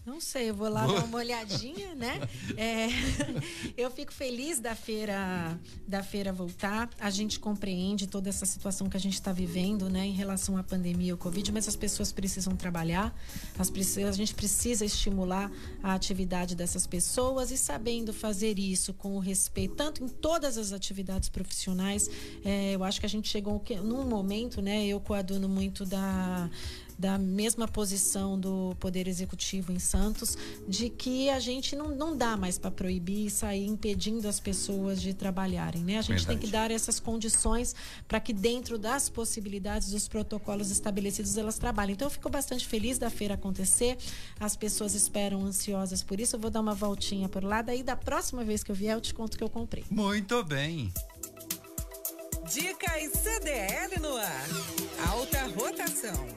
Não sei, eu vou lá dar uma olhadinha, né? É, eu fico feliz da feira da feira voltar. A gente compreende toda essa situação que a gente está vivendo, né, em relação à pandemia e ao Covid, mas as pessoas precisam trabalhar, as, a gente precisa estimular a atividade dessas pessoas e sabendo fazer isso com o respeito, tanto em todas as atividades profissionais. é, eu acho que a gente chegou num momento, né? Eu coaduno muito da da mesma posição do Poder Executivo em Santos, de que a gente não, não dá mais para proibir e sair impedindo as pessoas de trabalharem. Né? A gente tem Verdade. que dar essas condições para que, dentro das possibilidades dos protocolos estabelecidos, elas trabalhem. Então, eu fico bastante feliz da feira acontecer, as pessoas esperam ansiosas por isso. Eu vou dar uma voltinha por lá, daí da próxima vez que eu vier, eu te conto o que eu comprei. Muito bem. Dicas CDL no ar. Alta rotação.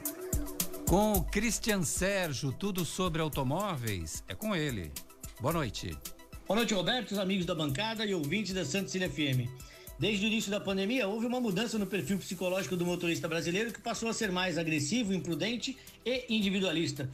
Com o Christian Sérgio, tudo sobre automóveis, é com ele. Boa noite. Boa noite, Roberto, os amigos da bancada e ouvintes da Santa Cília FM. Desde o início da pandemia, houve uma mudança no perfil psicológico do motorista brasileiro que passou a ser mais agressivo, imprudente e individualista.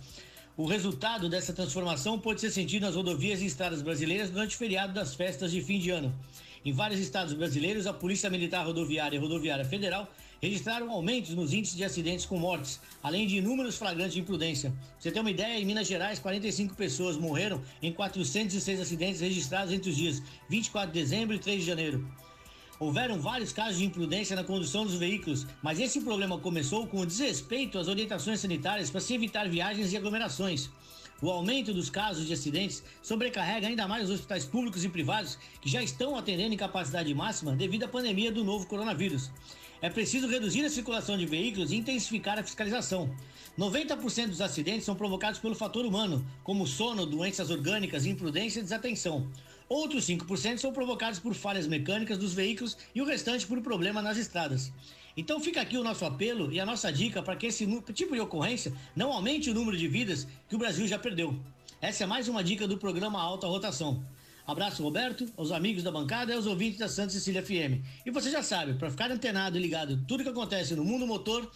O resultado dessa transformação pode ser sentido nas rodovias e estradas brasileiras durante o feriado das festas de fim de ano. Em vários estados brasileiros, a Polícia Militar Rodoviária e Rodoviária Federal registraram aumentos nos índices de acidentes com mortes, além de inúmeros flagrantes de imprudência. Pra você ter uma ideia, em Minas Gerais, 45 pessoas morreram em 406 acidentes registrados entre os dias 24 de dezembro e 3 de janeiro. Houveram vários casos de imprudência na condução dos veículos, mas esse problema começou com o desrespeito às orientações sanitárias para se evitar viagens e aglomerações. O aumento dos casos de acidentes sobrecarrega ainda mais os hospitais públicos e privados que já estão atendendo em capacidade máxima devido à pandemia do novo coronavírus. É preciso reduzir a circulação de veículos e intensificar a fiscalização. 90% dos acidentes são provocados pelo fator humano, como sono, doenças orgânicas, imprudência e desatenção. Outros 5% são provocados por falhas mecânicas dos veículos e o restante por problema nas estradas. Então fica aqui o nosso apelo e a nossa dica para que esse tipo de ocorrência não aumente o número de vidas que o Brasil já perdeu. Essa é mais uma dica do programa Alta Rotação. Abraço, Roberto, aos amigos da bancada e aos ouvintes da Santa Cecília FM. E você já sabe, para ficar antenado e ligado em tudo que acontece no mundo motor,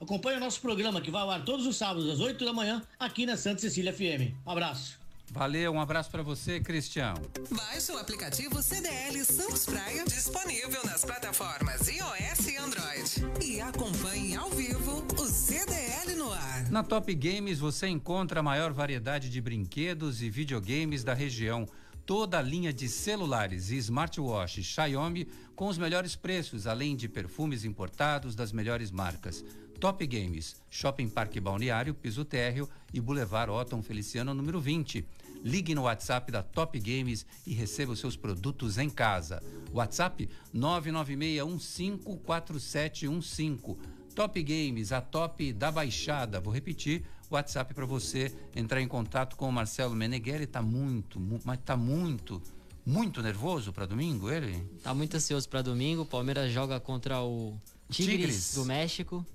acompanhe o nosso programa que vai ao ar todos os sábados às 8 da manhã aqui na Santa Cecília FM. Um abraço. Valeu, um abraço para você, Cristian. Baixe o aplicativo CDL Santos Praia, disponível nas plataformas iOS e Android. E acompanhe ao vivo o CDL no ar. Na Top Games você encontra a maior variedade de brinquedos e videogames da região. Toda a linha de celulares e smartwatches Xiaomi com os melhores preços, além de perfumes importados das melhores marcas. Top Games, Shopping Parque Balneário, Piso Térreo e Boulevard Otton Feliciano, número 20. Ligue no WhatsApp da Top Games e receba os seus produtos em casa. WhatsApp 996154715. Top Games, a top da Baixada. Vou repetir, WhatsApp para você entrar em contato com o Marcelo Meneghelli. Tá muito, mu mas tá muito, muito nervoso para domingo ele? Tá muito ansioso para domingo. O Palmeiras joga contra o Tigres, Tigres. do México.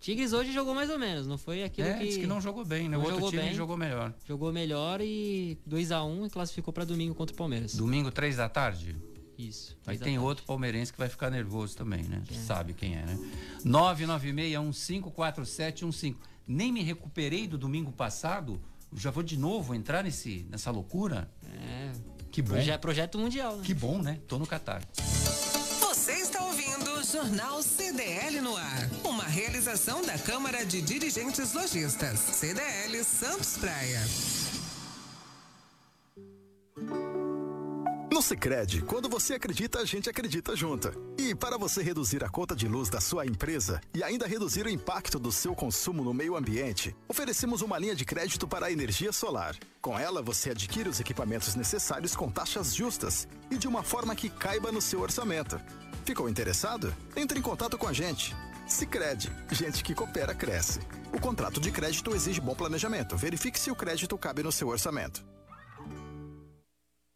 Tigres hoje jogou mais ou menos, não foi aquilo é, que. disse que não jogou bem, né? Não o outro jogou time bem. jogou melhor. Jogou melhor e 2 a 1 e classificou para domingo contra o Palmeiras. Domingo, três da tarde? Isso. Aí tem outro palmeirense que vai ficar nervoso também, né? É? Sabe quem é, né? 996154715. Nem me recuperei do domingo passado. Já vou de novo entrar nesse, nessa loucura. É. Que bom. Proje- projeto mundial, né? Que bom, né? Tô no Catar. Você está ouvindo o Jornal CDL no ar. Uma realização da Câmara de Dirigentes Lojistas. CDL Santos Praia. No Sicredi, quando você acredita, a gente acredita junto. E para você reduzir a conta de luz da sua empresa e ainda reduzir o impacto do seu consumo no meio ambiente, oferecemos uma linha de crédito para a energia solar. Com ela, você adquire os equipamentos necessários com taxas justas e de uma forma que caiba no seu orçamento. Ficou interessado? Entre em contato com a gente. Sicredi, gente que coopera cresce. O contrato de crédito exige bom planejamento. Verifique se o crédito cabe no seu orçamento.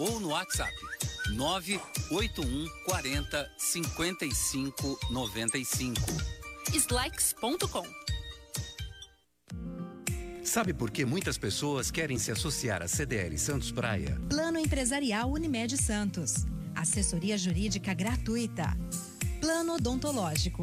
ou no WhatsApp 981 40 55 95. Slex.com. Sabe por que muitas pessoas querem se associar à CDL Santos Praia? Plano Empresarial Unimed Santos. Assessoria Jurídica gratuita. Plano Odontológico.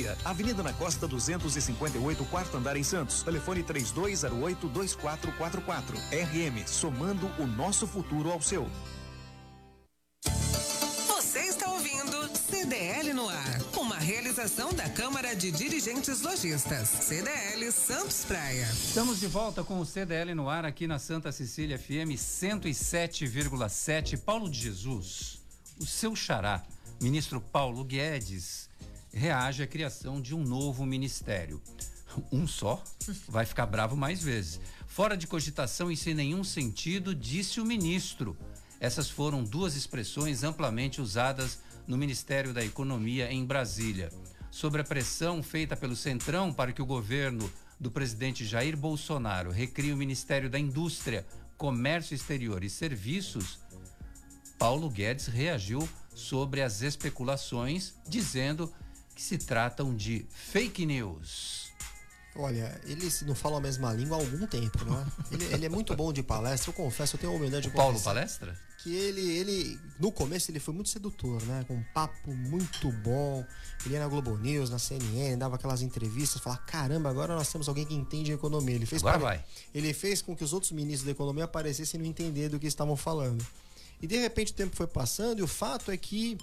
Avenida na Costa 258, quarto andar em Santos. Telefone 3208-2444. RM, somando o nosso futuro ao seu. Você está ouvindo CDL no ar. Uma realização da Câmara de Dirigentes Lojistas. CDL Santos Praia. Estamos de volta com o CDL no ar aqui na Santa Cecília FM 107,7. Paulo de Jesus, o seu xará, ministro Paulo Guedes, reage à criação de um novo ministério. Um só? Vai ficar bravo mais vezes. Fora de cogitação e sem nenhum sentido, disse o ministro. Essas foram duas expressões amplamente usadas no Ministério da Economia em Brasília. Sobre a pressão feita pelo Centrão para que o governo do presidente Jair Bolsonaro recrie o Ministério da Indústria, Comércio Exterior e Serviços, Paulo Guedes reagiu sobre as especulações, dizendo que se tratam de fake news. Olha, eles não falam a mesma língua há algum tempo, não é? Ele, ele é muito bom de palestra, eu confesso, eu tenho a humildade de Paulo palestra? Que ele, ele, no começo, ele foi muito sedutor, né? Com um papo muito bom. Ele ia na Globo News, na CNN, dava aquelas entrevistas, falava: caramba, agora nós temos alguém que entende a economia. Ele fez Agora pare- vai. Ele fez com que os outros ministros da economia aparecessem e não entender do que estavam falando. E de repente o tempo foi passando e o fato é que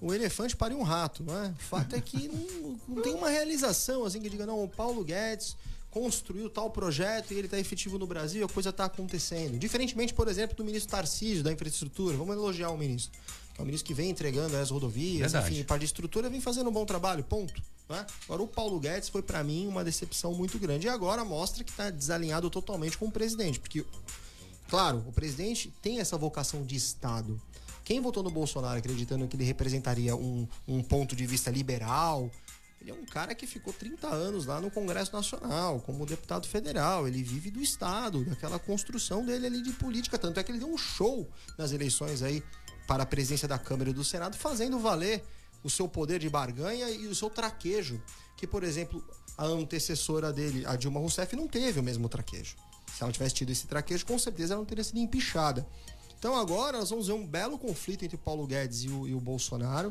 o elefante pariu um rato, não é? O fato é que não, não tem uma realização assim que diga, não, o Paulo Guedes construiu tal projeto e ele está efetivo no Brasil, a coisa está acontecendo. Diferentemente, por exemplo, do ministro Tarcísio da infraestrutura, vamos elogiar o ministro, que é o ministro que vem entregando as rodovias, Verdade. enfim, parte de estrutura, vem fazendo um bom trabalho, ponto. né? Agora, o Paulo Guedes foi para mim uma decepção muito grande. E agora mostra que está desalinhado totalmente com o presidente, porque, claro, o presidente tem essa vocação de Estado. Quem votou no Bolsonaro acreditando que ele representaria um, um ponto de vista liberal, ele é um cara que ficou 30 anos lá no Congresso Nacional, como deputado federal. Ele vive do Estado, daquela construção dele ali de política. Tanto é que ele deu um show nas eleições aí para a presidência da Câmara e do Senado, fazendo valer o seu poder de barganha e o seu traquejo. Que, por exemplo, a antecessora dele, a Dilma Rousseff, não teve o mesmo traquejo. Se ela tivesse tido esse traquejo, com certeza ela não teria sido empichada. Então agora nós vamos ver um belo conflito entre Paulo Guedes e o, e o Bolsonaro.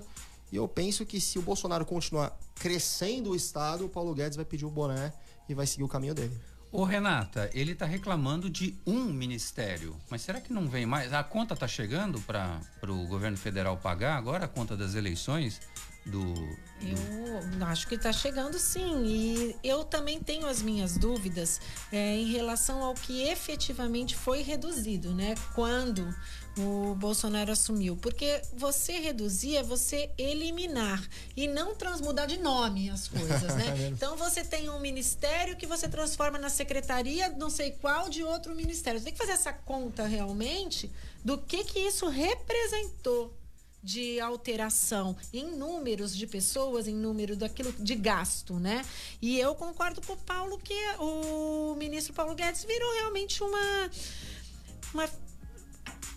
E eu penso que se o Bolsonaro continuar crescendo o Estado, o Paulo Guedes vai pedir o boné e vai seguir o caminho dele. Ô Renata, ele está reclamando de um ministério, mas será que não vem mais? A conta está chegando para o governo federal pagar agora a conta das eleições do. Eu acho que está chegando sim. E eu também tenho as minhas dúvidas é, em relação ao que efetivamente foi reduzido, né? Quando o Bolsonaro assumiu. Porque você reduzir é você eliminar e não transmudar de nome as coisas, É né? mesmo. então você tem um ministério que você transforma na secretaria não sei qual de outro ministério. Você tem que fazer essa conta realmente do que que isso representou de alteração em números de pessoas, em número daquilo de gasto, né? E eu concordo com o Paulo que o ministro Paulo Guedes virou realmente uma uma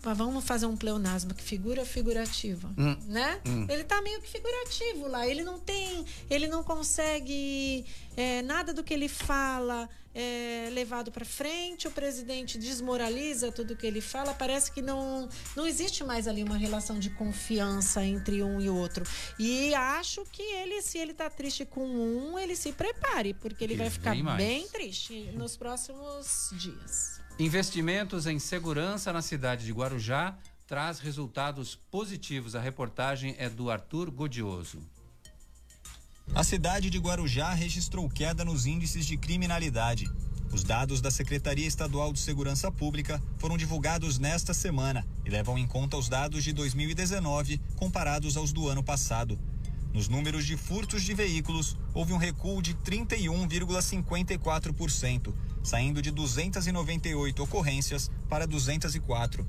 mas vamos fazer um pleonasmo que figura figurativa, Hum. né? Hum. Ele tá meio que figurativo lá. Ele não tem, ele não consegue é, nada do que ele fala é levado para frente. O presidente desmoraliza tudo que ele fala. Parece que não, não existe mais ali uma relação de confiança entre um e outro. E acho que ele, se ele tá triste com um, ele se prepare, porque ele Que vai ficar bem triste nos próximos dias. Investimentos em segurança na cidade de Guarujá traz resultados positivos. A reportagem é do Arthur Godioso. A cidade de Guarujá registrou queda nos índices de criminalidade. Os dados da Secretaria Estadual de Segurança Pública foram divulgados nesta semana e levam em conta os dados de 2019 comparados aos do ano passado. Nos números de furtos de veículos, houve um recuo de 31,54%, saindo de 298 ocorrências para 204.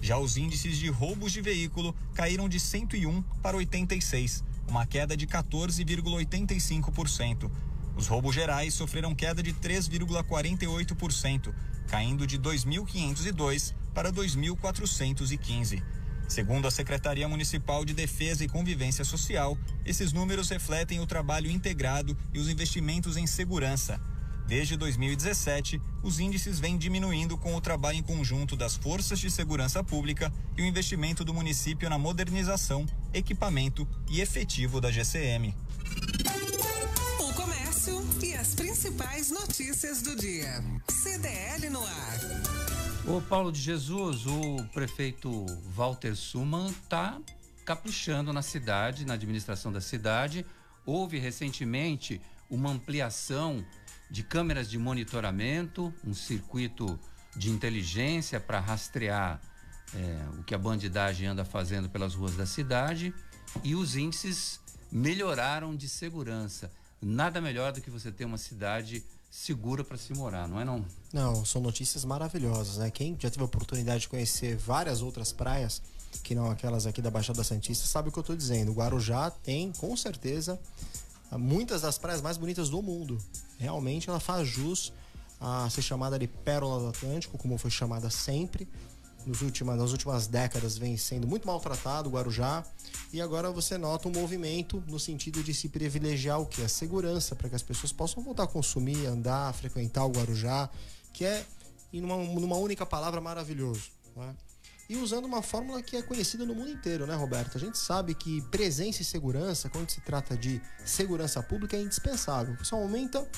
Já os índices de roubos de veículo caíram de 101 para 86, uma queda de 14,85%. Os roubos gerais sofreram queda de 3,48%, caindo de 2.502 para 2.415. Segundo a Secretaria Municipal de Defesa e Convivência Social, esses números refletem o trabalho integrado e os investimentos em segurança. Desde 2017, os índices vêm diminuindo com o trabalho em conjunto das forças de segurança pública e o investimento do município na modernização, equipamento e efetivo da GCM. O comércio e as principais notícias do dia. CDL no ar. Ô Paulo de Jesus, o prefeito Walter Suman está caprichando na cidade, na administração da cidade. Houve recentemente uma ampliação de câmeras de monitoramento, um circuito de inteligência para rastrear é, o que a bandidagem anda fazendo pelas ruas da cidade e os índices melhoraram de segurança. Nada melhor do que você ter uma cidade segura para se morar, não é não? Não, são notícias maravilhosas, né? Quem já teve a oportunidade de conhecer várias outras praias, que não aquelas aqui da Baixada Santista, sabe o que eu tô dizendo. O Guarujá tem, com certeza, muitas das praias mais bonitas do mundo. Realmente ela faz jus a ser chamada de Pérola do Atlântico, como foi chamada sempre. Nos últimas, nas últimas décadas vem sendo muito maltratado o Guarujá. E agora você nota um movimento no sentido de se privilegiar o que? A segurança, para que as pessoas possam voltar a consumir, andar, frequentar o Guarujá, que é, em numa, numa única palavra, maravilhoso. né? E usando uma fórmula que é conhecida no mundo inteiro, né, Roberto? A gente sabe que presença e segurança, quando se trata de segurança pública, é indispensável. Você aumenta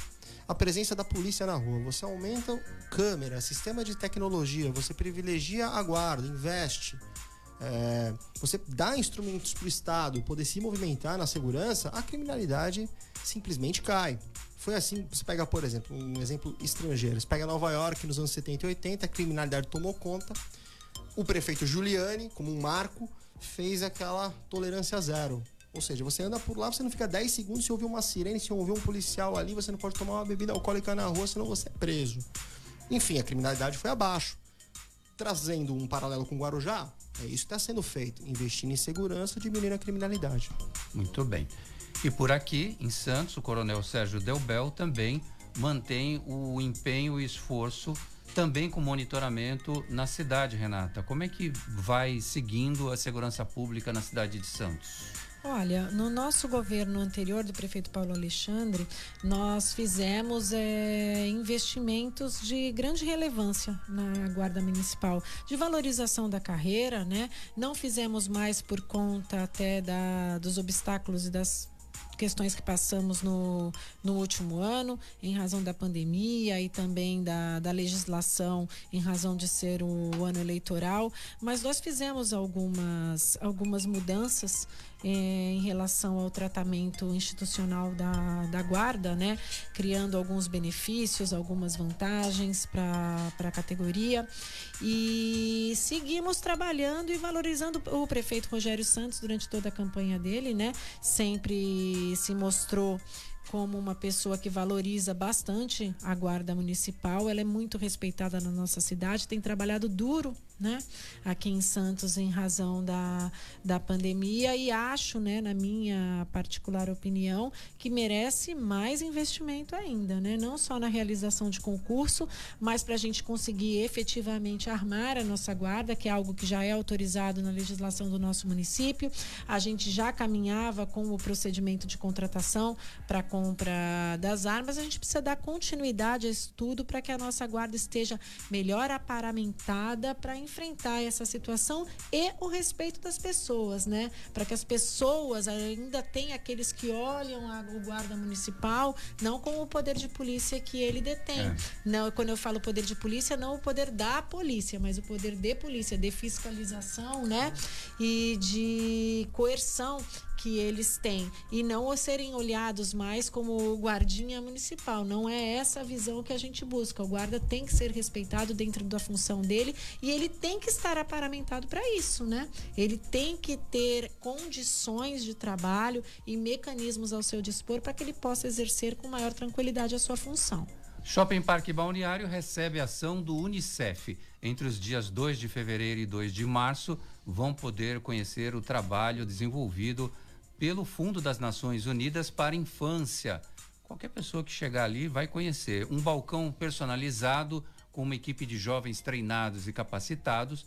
a presença da polícia na rua, você aumenta câmera, sistema de tecnologia, você privilegia a guarda, investe é, você dá instrumentos para o Estado poder se movimentar na segurança, a criminalidade simplesmente cai. Foi assim, você pega, por exemplo, um exemplo estrangeiro. Você pega Nova York nos anos 70 e 80, a criminalidade tomou conta. O prefeito Giuliani, como um marco, fez aquela tolerância zero. Ou seja, você anda por lá, você não fica 10 segundos se ouvir uma sirene, se ouvir um policial ali, você não pode tomar uma bebida alcoólica na rua, senão você é preso. Enfim, a criminalidade foi abaixo. Trazendo um paralelo com Guarujá, é isso que está sendo feito. Investindo em segurança, diminuindo a criminalidade. Muito bem. E por aqui, em Santos, o coronel Sérgio Delbel também mantém o empenho e esforço também com monitoramento na cidade, Renata. Como é que vai seguindo a segurança pública na cidade de Santos? Olha, no nosso governo anterior do prefeito Paulo Alexandre, nós fizemos é, investimentos de grande relevância na Guarda Municipal, de valorização da carreira, né? Não fizemos mais por conta até da, dos obstáculos e das questões que passamos no, no último ano, em razão da pandemia e também da, da legislação, em razão de ser o ano eleitoral, mas nós fizemos algumas, algumas mudanças é, em relação ao tratamento institucional da, da guarda, né? criando alguns benefícios, algumas vantagens para a categoria. E seguimos trabalhando e valorizando o prefeito Rogério Santos durante toda a campanha dele, né? Sempre se mostrou como uma pessoa que valoriza bastante a guarda municipal. Ela é muito respeitada na nossa cidade, tem trabalhado duro né? Aqui em Santos em razão da, da pandemia e acho, né, na minha particular opinião, que merece mais investimento ainda, né? Não só na realização de concurso, mas para a gente conseguir efetivamente armar a nossa guarda, que é algo que já é autorizado na legislação do nosso município. A gente já caminhava com o procedimento de contratação para compra das armas. A gente precisa dar continuidade a isso tudo para que a nossa guarda esteja melhor aparamentada para enfrentar essa situação e o respeito das pessoas, né? Para que as pessoas ainda tenham aqueles que olham a, o guarda municipal não com o poder de polícia que ele detém. É. Não, quando eu falo poder de polícia, não o poder da polícia, mas o poder de polícia, de fiscalização, né? E de coerção que eles têm e não serem olhados mais como guardinha municipal. Não é essa a visão que a gente busca. O guarda tem que ser respeitado dentro da função dele e ele tem que estar aparamentado para isso, né? Ele tem que ter condições de trabalho e mecanismos ao seu dispor para que ele possa exercer com maior tranquilidade a sua função. Shopping Parque Balneário recebe ação do Unicef. Entre os dias 2 de fevereiro e 2 de março, vão poder conhecer o trabalho desenvolvido pelo Fundo das Nações Unidas para a Infância. Qualquer pessoa que chegar ali vai conhecer um balcão personalizado com uma equipe de jovens treinados e capacitados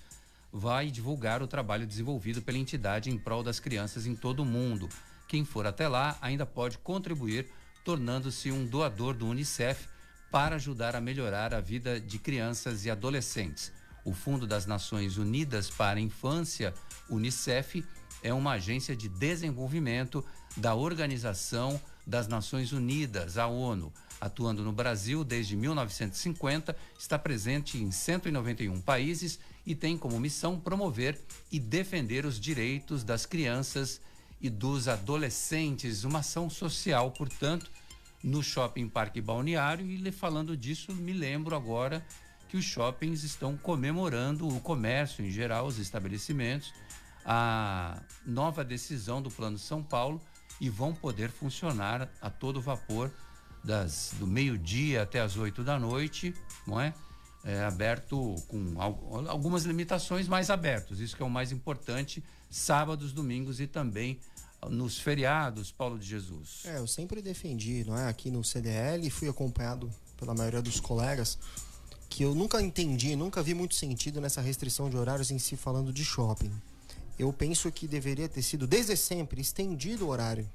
vai divulgar o trabalho desenvolvido pela entidade em prol das crianças em todo o mundo. Quem for até lá ainda pode contribuir tornando-se um doador do UNICEF para ajudar a melhorar a vida de crianças e adolescentes. O Fundo das Nações Unidas para a Infância, UNICEF, é uma agência de desenvolvimento da Organização das Nações Unidas, a ONU. Atuando no Brasil desde 1950, está presente em 191 países e tem como missão promover e defender os direitos das crianças e dos adolescentes, uma ação social, portanto, no Shopping Parque Balneário. E falando disso, me lembro agora que os shoppings estão comemorando o comércio em geral, os estabelecimentos a nova decisão do Plano São Paulo e vão poder funcionar a todo vapor das do meio-dia até as 8 da noite, não é? é? aberto com algumas limitações mais abertos, isso que é o mais importante, sábados, domingos e também nos feriados, Paulo de Jesus. É, eu sempre defendi, não é, aqui no CDL, fui acompanhado pela maioria dos colegas que eu nunca entendi, nunca vi muito sentido nessa restrição de horários em si falando de shopping eu penso que deveria ter sido, desde sempre, estendido o horário.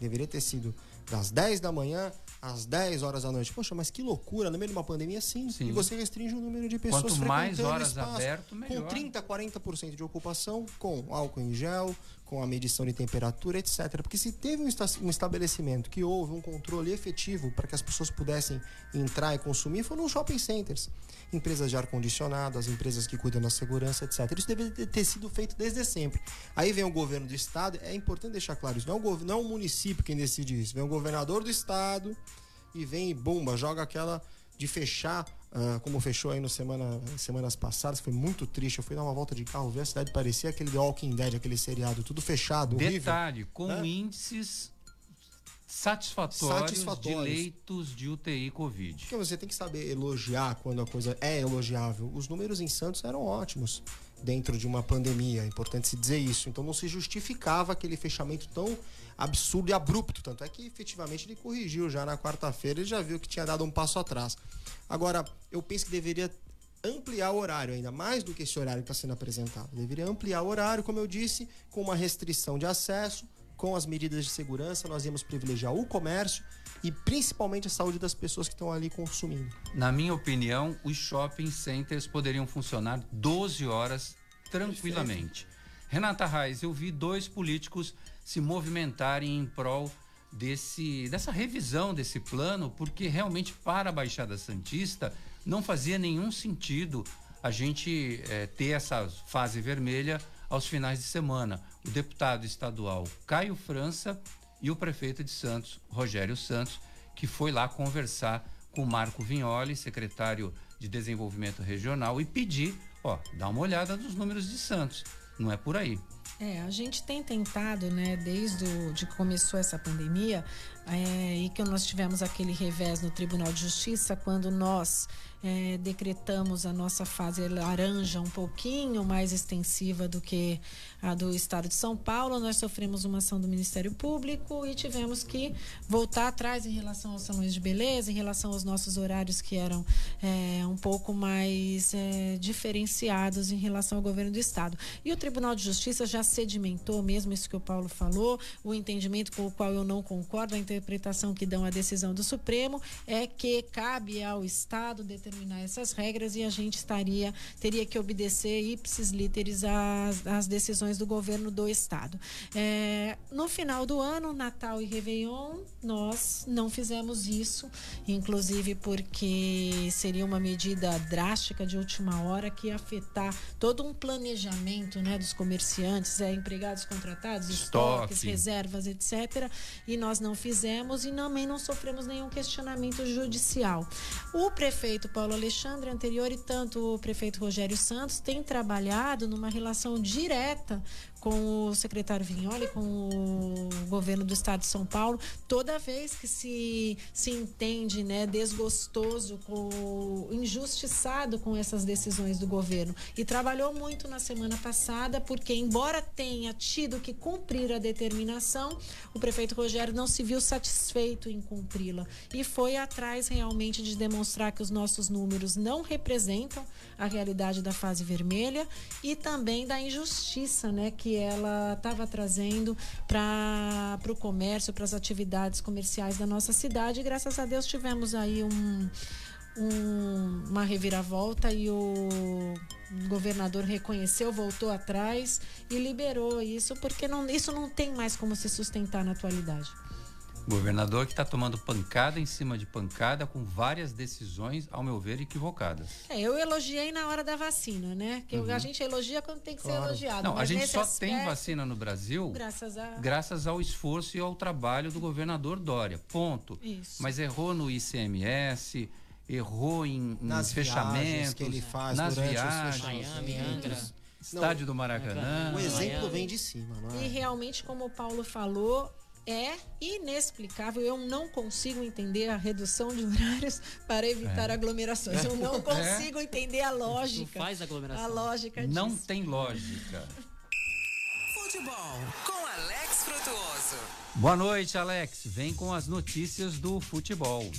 Deveria ter sido das 10 da manhã às 10 horas da noite. Poxa, mas que loucura, no meio de uma pandemia, sim. Sim. E você restringe o número de pessoas Quanto mais horas espaço, aberto, melhor. Com 30, 40% de ocupação, com álcool em gel, com a medição de temperatura, etc. Porque se teve um esta- estabelecimento que houve um controle efetivo para que as pessoas pudessem entrar e consumir, foram os shopping centers. Empresas de ar-condicionado, as empresas que cuidam da segurança, etc. Isso deveria ter sido feito desde sempre. Aí vem o governo do estado, é importante deixar claro isso, não é o, não é o município quem decide isso, vem o governador do estado e vem e bomba, joga aquela de fechar, ah, como fechou aí no semana, semanas passadas, foi muito triste. Eu fui dar uma volta de carro, vi a cidade parecia aquele The Walking Dead, aquele seriado, tudo fechado, horrível. Detalhe, com Hã? índices satisfatórios, Satisfatórios. de leitos de UTI Covid. Porque você tem que saber elogiar quando a coisa é elogiável. Os números em Santos eram ótimos dentro de uma pandemia, é importante se dizer isso. Então não se justificava aquele fechamento tão absurdo e abrupto. Tanto é que efetivamente ele corrigiu já na quarta-feira, ele já viu que tinha dado um passo atrás. Agora, eu penso que deveria ampliar o horário ainda mais do que esse horário que está sendo apresentado. Deveria ampliar o horário, como eu disse, com uma restrição de acesso, com as medidas de segurança, nós íamos privilegiar o comércio e principalmente a saúde das pessoas que estão ali consumindo. Na minha opinião, os shopping centers poderiam funcionar 12 horas tranquilamente. Renata Reis, eu vi dois políticos se movimentarem em prol desse, dessa revisão desse plano, porque realmente para a Baixada Santista não fazia nenhum sentido a gente eh, ter essa fase vermelha aos finais de semana. O deputado estadual Caio França e o prefeito de Santos, Rogério Santos, que foi lá conversar com Marco Vignoli, secretário de Desenvolvimento Regional, e pedir, ó, dá uma olhada nos números de Santos. Não é por aí. É, a gente tem tentado, né, desde o, de que começou essa pandemia, é, e que nós tivemos aquele revés no Tribunal de Justiça, quando nós é, decretamos a nossa fase laranja um pouquinho mais extensiva do que a do Estado de São Paulo, nós sofremos uma ação do Ministério Público e tivemos que voltar atrás em relação aos salões de beleza, em relação aos nossos horários que eram é, um pouco mais é, diferenciados em relação ao governo do Estado. E o Tribunal de Justiça já sedimentou mesmo isso que o Paulo falou, o entendimento com o qual eu não concordo, a interpretação que dão a decisão do Supremo é que cabe ao Estado determinar essas regras e a gente estaria teria que obedecer ipsis literis às, às decisões do governo do Estado. É, no final do ano, Natal e Réveillon, nós não fizemos isso, inclusive porque seria uma medida drástica de última hora que ia afetar todo um planejamento né, dos comerciantes, é, empregados contratados, estoques, Estoque. reservas, etc. E nós não fizemos e também não sofremos nenhum questionamento judicial. O prefeito Paulo Alexandre anterior e tanto o prefeito Rogério Santos têm trabalhado numa relação direta com o secretário Vignoli, com o governo do estado de São Paulo, toda vez que se, se entende né, desgostoso, com, injustiçado com essas decisões do governo. E trabalhou muito na semana passada, porque, embora tenha tido que cumprir a determinação, o prefeito Rogério não se viu satisfeito em cumpri-la. E foi atrás realmente de demonstrar que os nossos números não representam a realidade da fase vermelha e também da injustiça né, que ela estava trazendo para o comércio, para as atividades comerciais da nossa cidade. E graças a Deus tivemos aí um, um- uma reviravolta e o governador reconheceu, voltou atrás e liberou isso, porque não, isso não tem mais como se sustentar na atualidade. Governador que está tomando pancada em cima de pancada com várias decisões, ao meu ver, equivocadas. É, eu elogiei na hora da vacina, né? Que Uhum. a gente elogia quando tem que ser Claro. elogiado. Não, a gente só tem aspecto, vacina no Brasil Graças a. graças ao esforço e ao trabalho do governador Dória. Ponto. Isso. Mas errou no ICMS, errou em, Nas fechamentos, que ele faz nas os viagens, Miami, Angra. estádio do Maracanã. O exemplo vem de cima, não E é? realmente, como o Paulo falou, é inexplicável. Eu não consigo entender a redução de horários para evitar É. aglomerações. Eu não É. consigo entender a lógica. Não faz aglomeração. A lógica disso. Não tem lógica. Futebol com Alex Frutuoso. Boa noite, Alex. Vem com as notícias do futebol.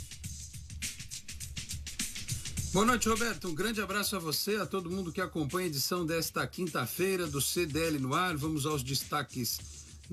Boa noite, Roberto. Um grande abraço a você, a todo mundo que acompanha a edição desta quinta-feira do CDL no ar. Vamos aos destaques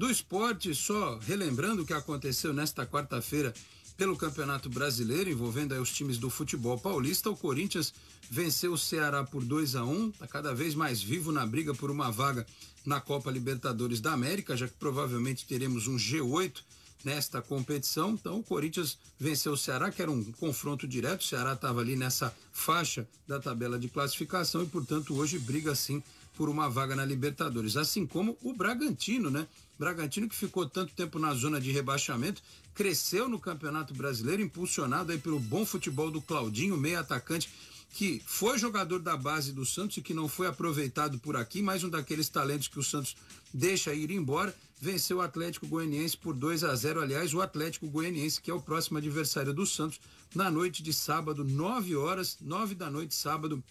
Do esporte, só relembrando o que aconteceu nesta quarta-feira pelo Campeonato Brasileiro, envolvendo os times do futebol paulista, o Corinthians venceu o Ceará por 2 a 1 está cada vez mais vivo na briga por uma vaga na Copa Libertadores da América, já que provavelmente teremos um G8 nesta competição. Então, o Corinthians venceu o Ceará, que era um confronto direto. O Ceará estava ali nessa faixa da tabela de classificação e, portanto, hoje briga sim por uma vaga na Libertadores. Assim como o Bragantino, né? Bragantino que ficou tanto tempo na zona de rebaixamento, cresceu no Campeonato Brasileiro, impulsionado aí pelo bom futebol do Claudinho, meio atacante, que foi jogador da base do Santos e que não foi aproveitado por aqui, mais um daqueles talentos que o Santos deixa ir embora, venceu o Atlético Goianiense por 2 a 0. Aliás, o Atlético Goianiense, que é o próximo adversário do Santos, na noite de sábado, 9 horas, 9 da noite, sábado,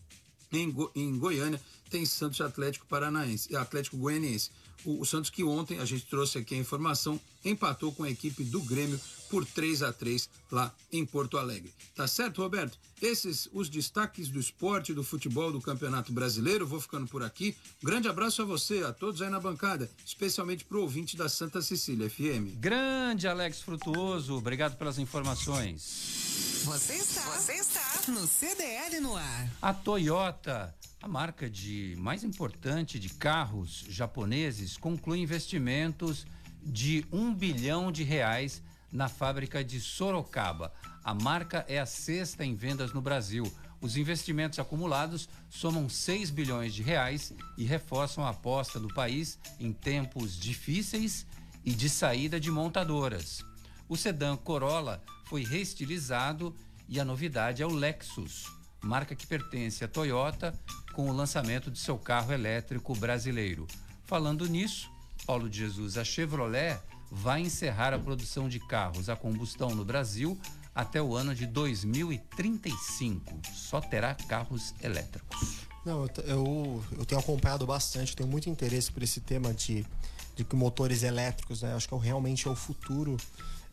em, Go em Goiânia, tem Santos Atlético Paranaense, Atlético Goianiense. O, o, Santos que ontem a gente trouxe aqui a informação, empatou com a equipe do Grêmio por 3 a 3 lá em Porto Alegre. Tá certo, Roberto? Esses os destaques do esporte, do futebol, do Campeonato Brasileiro. Vou ficando por aqui. grande abraço a você, a todos aí na bancada, especialmente pro ouvinte da Santa Cecília FM. Grande Alex Frutuoso, obrigado pelas informações. Você está, você está no CDL no ar. A Toyota a marca de mais importante de carros japoneses conclui investimentos de um bilhão de reais na fábrica de Sorocaba. A marca é a sexta em vendas no Brasil. Os investimentos acumulados somam 6 bilhões de reais e reforçam a aposta do país em tempos difíceis e de saída de montadoras. O sedã Corolla foi reestilizado e a novidade é o Lexus, marca que pertence à Toyota, com o lançamento de seu carro elétrico brasileiro. Falando nisso, Paulo de Jesus, a Chevrolet vai encerrar a produção de carros a combustão no Brasil até o ano de 2035. Só terá carros elétricos. Não, eu, eu, tenho acompanhado bastante, tenho muito interesse por esse tema de, de motores elétricos, né? Acho que é, realmente é o futuro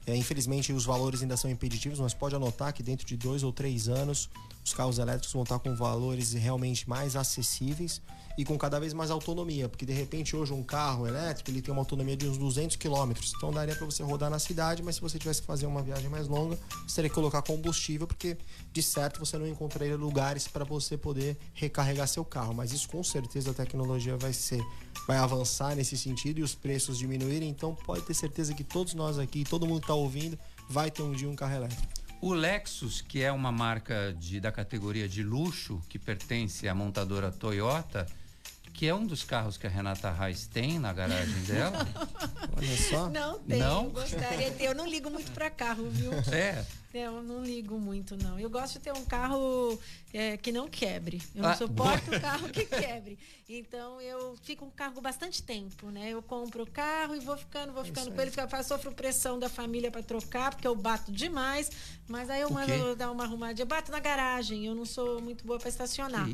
é, infelizmente, os valores ainda são impeditivos, mas pode anotar que dentro de dois ou três anos os carros elétricos vão estar com valores realmente mais acessíveis e com cada vez mais autonomia, porque de repente hoje um carro elétrico ele tem uma autonomia de uns 200 quilômetros, então daria para você rodar na cidade, mas se você tivesse que fazer uma viagem mais longa, você teria que colocar combustível, porque de certo você não encontraria lugares para você poder recarregar seu carro, mas isso com certeza a tecnologia vai ser, vai avançar nesse sentido e os preços diminuírem, então pode ter certeza que todos nós aqui, todo mundo está ouvindo, vai ter um dia um carro elétrico. O Lexus, que é uma marca de, da categoria de luxo, que pertence à montadora Toyota, que é um dos carros que a Renata Reis tem na garagem dela. Olha só. Não tem. Não? Gostaria de ter. Eu não ligo muito para carro, viu? É. Eu não ligo muito, não. Eu gosto de ter um carro é, que não quebre. Eu não ah, suporto um carro que quebre. Então eu fico com um carro bastante tempo, né? Eu compro o carro e vou ficando, vou ficando com ele. Sofro pressão da família para trocar, porque eu bato demais. Mas aí eu mando dar uma arrumadinha. Eu bato na garagem. Eu não sou muito boa para estacionar.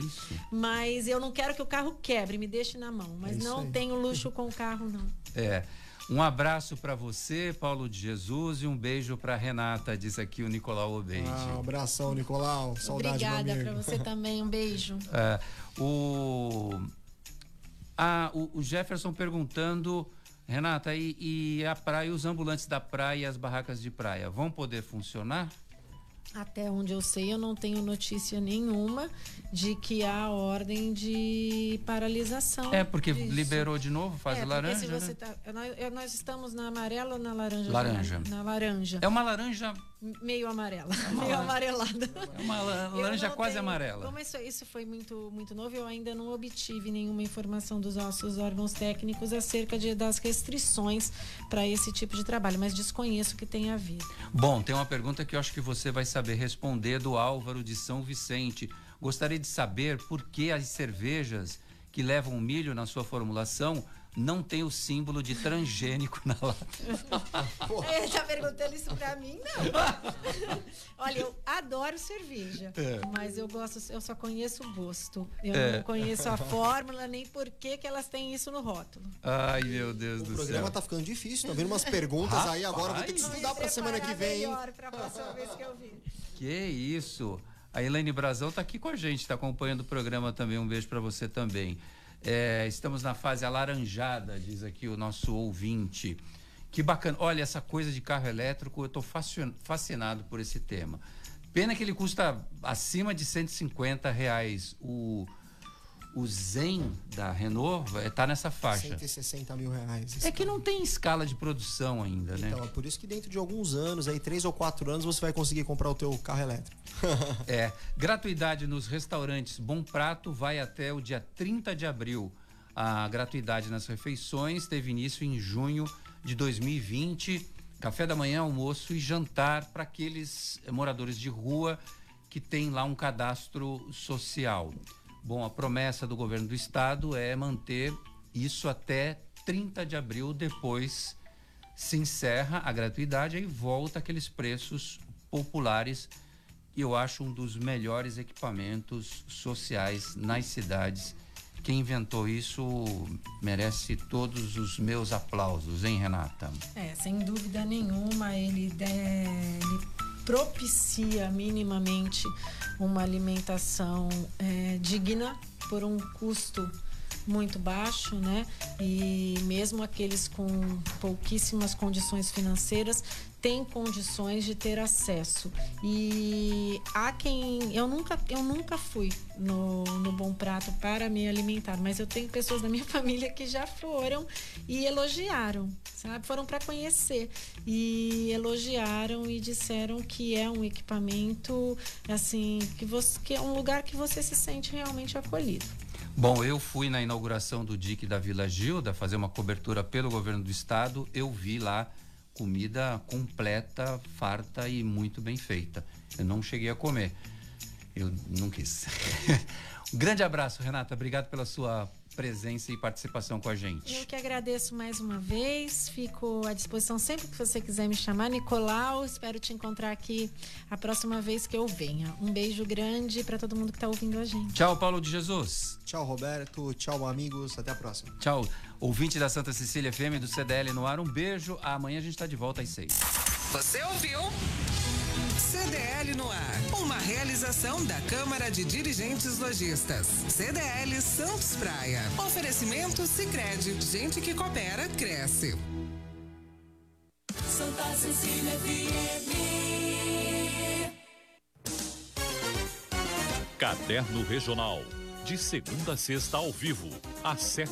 Mas eu não quero que o carro quebre, me deixe na mão. Mas é não tenho luxo com o carro, não. É. Um abraço para você, Paulo de Jesus, e um beijo para Renata, diz aqui o Nicolau Obeide. Ah, um abração, Nicolau. Saudade Obrigada para você também, um beijo. É, o, ah, o, o, Jefferson perguntando, Renata, e, e a praia, os ambulantes da praia e as barracas de praia vão poder funcionar? Até onde eu sei, eu não tenho notícia nenhuma de que há ordem de paralisação. É, porque disso. liberou de novo, fase é, laranja. Se você né? tá, nós, nós, estamos na amarela ou na laranja? Laranja. Na laranja. É uma laranja meio amarela, é meio amarelada. É uma laranja quase tenho, amarela. Como isso, isso foi muito, muito novo, eu ainda não obtive nenhuma informação dos nossos órgãos técnicos acerca de, das restrições para esse tipo de trabalho, mas desconheço que tenha havido. Bom, tem uma pergunta que eu acho que você vai saber responder do Álvaro de São Vicente. Gostaria de saber por que as cervejas que levam milho na sua formulação não tem o símbolo de transgênico na lata. Ele tá perguntando isso pra mim, não. Olha, eu adoro cerveja, é. mas eu gosto, eu só conheço o gosto. Eu é. não conheço a fórmula, nem por que que elas têm isso no rótulo. Ai, meu Deus o do céu. O programa tá ficando difícil, tá vendo umas perguntas Rapaz. aí agora, vou ter que estudar pra semana que vem. Melhor pra próxima vez que eu vi. Que isso. A Elaine Brazão tá aqui com a gente, tá acompanhando o programa também. Um beijo para você também. É, estamos na fase alaranjada, diz aqui o nosso ouvinte. Que bacana. Olha, essa coisa de carro elétrico, eu estou fascinado por esse tema. Pena que ele custa acima de 150 reais. O, o Zen da Renault está nessa faixa. 160 mil reais. É que não tem escala de produção ainda, né? Então, é por isso que dentro de alguns anos, aí três ou quatro anos, você vai conseguir comprar o teu carro elétrico. é. Gratuidade nos restaurantes Bom Prato vai até o dia 30 de abril. A gratuidade nas refeições teve início em junho de 2020 café da manhã, almoço e jantar para aqueles moradores de rua que tem lá um cadastro social. Bom, a promessa do governo do estado é manter isso até 30 de abril, depois se encerra a gratuidade e volta aqueles preços populares. Eu acho um dos melhores equipamentos sociais nas cidades quem inventou isso merece todos os meus aplausos, hein, Renata? É, sem dúvida nenhuma, ele, ele propicia minimamente uma alimentação é, digna por um custo muito baixo, né? E mesmo aqueles com pouquíssimas condições financeiras têm condições de ter acesso. E há quem eu nunca eu nunca fui no, no Bom Prato para me alimentar, mas eu tenho pessoas da minha família que já foram e elogiaram, sabe? Foram para conhecer e elogiaram e disseram que é um equipamento assim que você que é um lugar que você se sente realmente acolhido. Bom, eu fui na inauguração do DIC da Vila Gilda fazer uma cobertura pelo governo do estado. Eu vi lá comida completa, farta e muito bem feita. Eu não cheguei a comer. Eu não quis. um grande abraço, Renata. Obrigado pela sua presença e participação com a gente. Eu que agradeço mais uma vez, fico à disposição sempre que você quiser me chamar. Nicolau, espero te encontrar aqui a próxima vez que eu venha. Um beijo grande para todo mundo que está ouvindo a gente. Tchau, Paulo de Jesus. Tchau, Roberto. Tchau, amigos. Até a próxima. Tchau, ouvinte da Santa Cecília FM do CDL no ar. Um beijo. Amanhã a gente está de volta às seis. Você ouviu? CDL no ar. Uma realização da Câmara de Dirigentes Lojistas. CDL Santos Praia. Oferecimento Sicredi. Gente que coopera cresce. Santa Cecília FM. Caderno Regional. De segunda a sexta ao vivo, às sete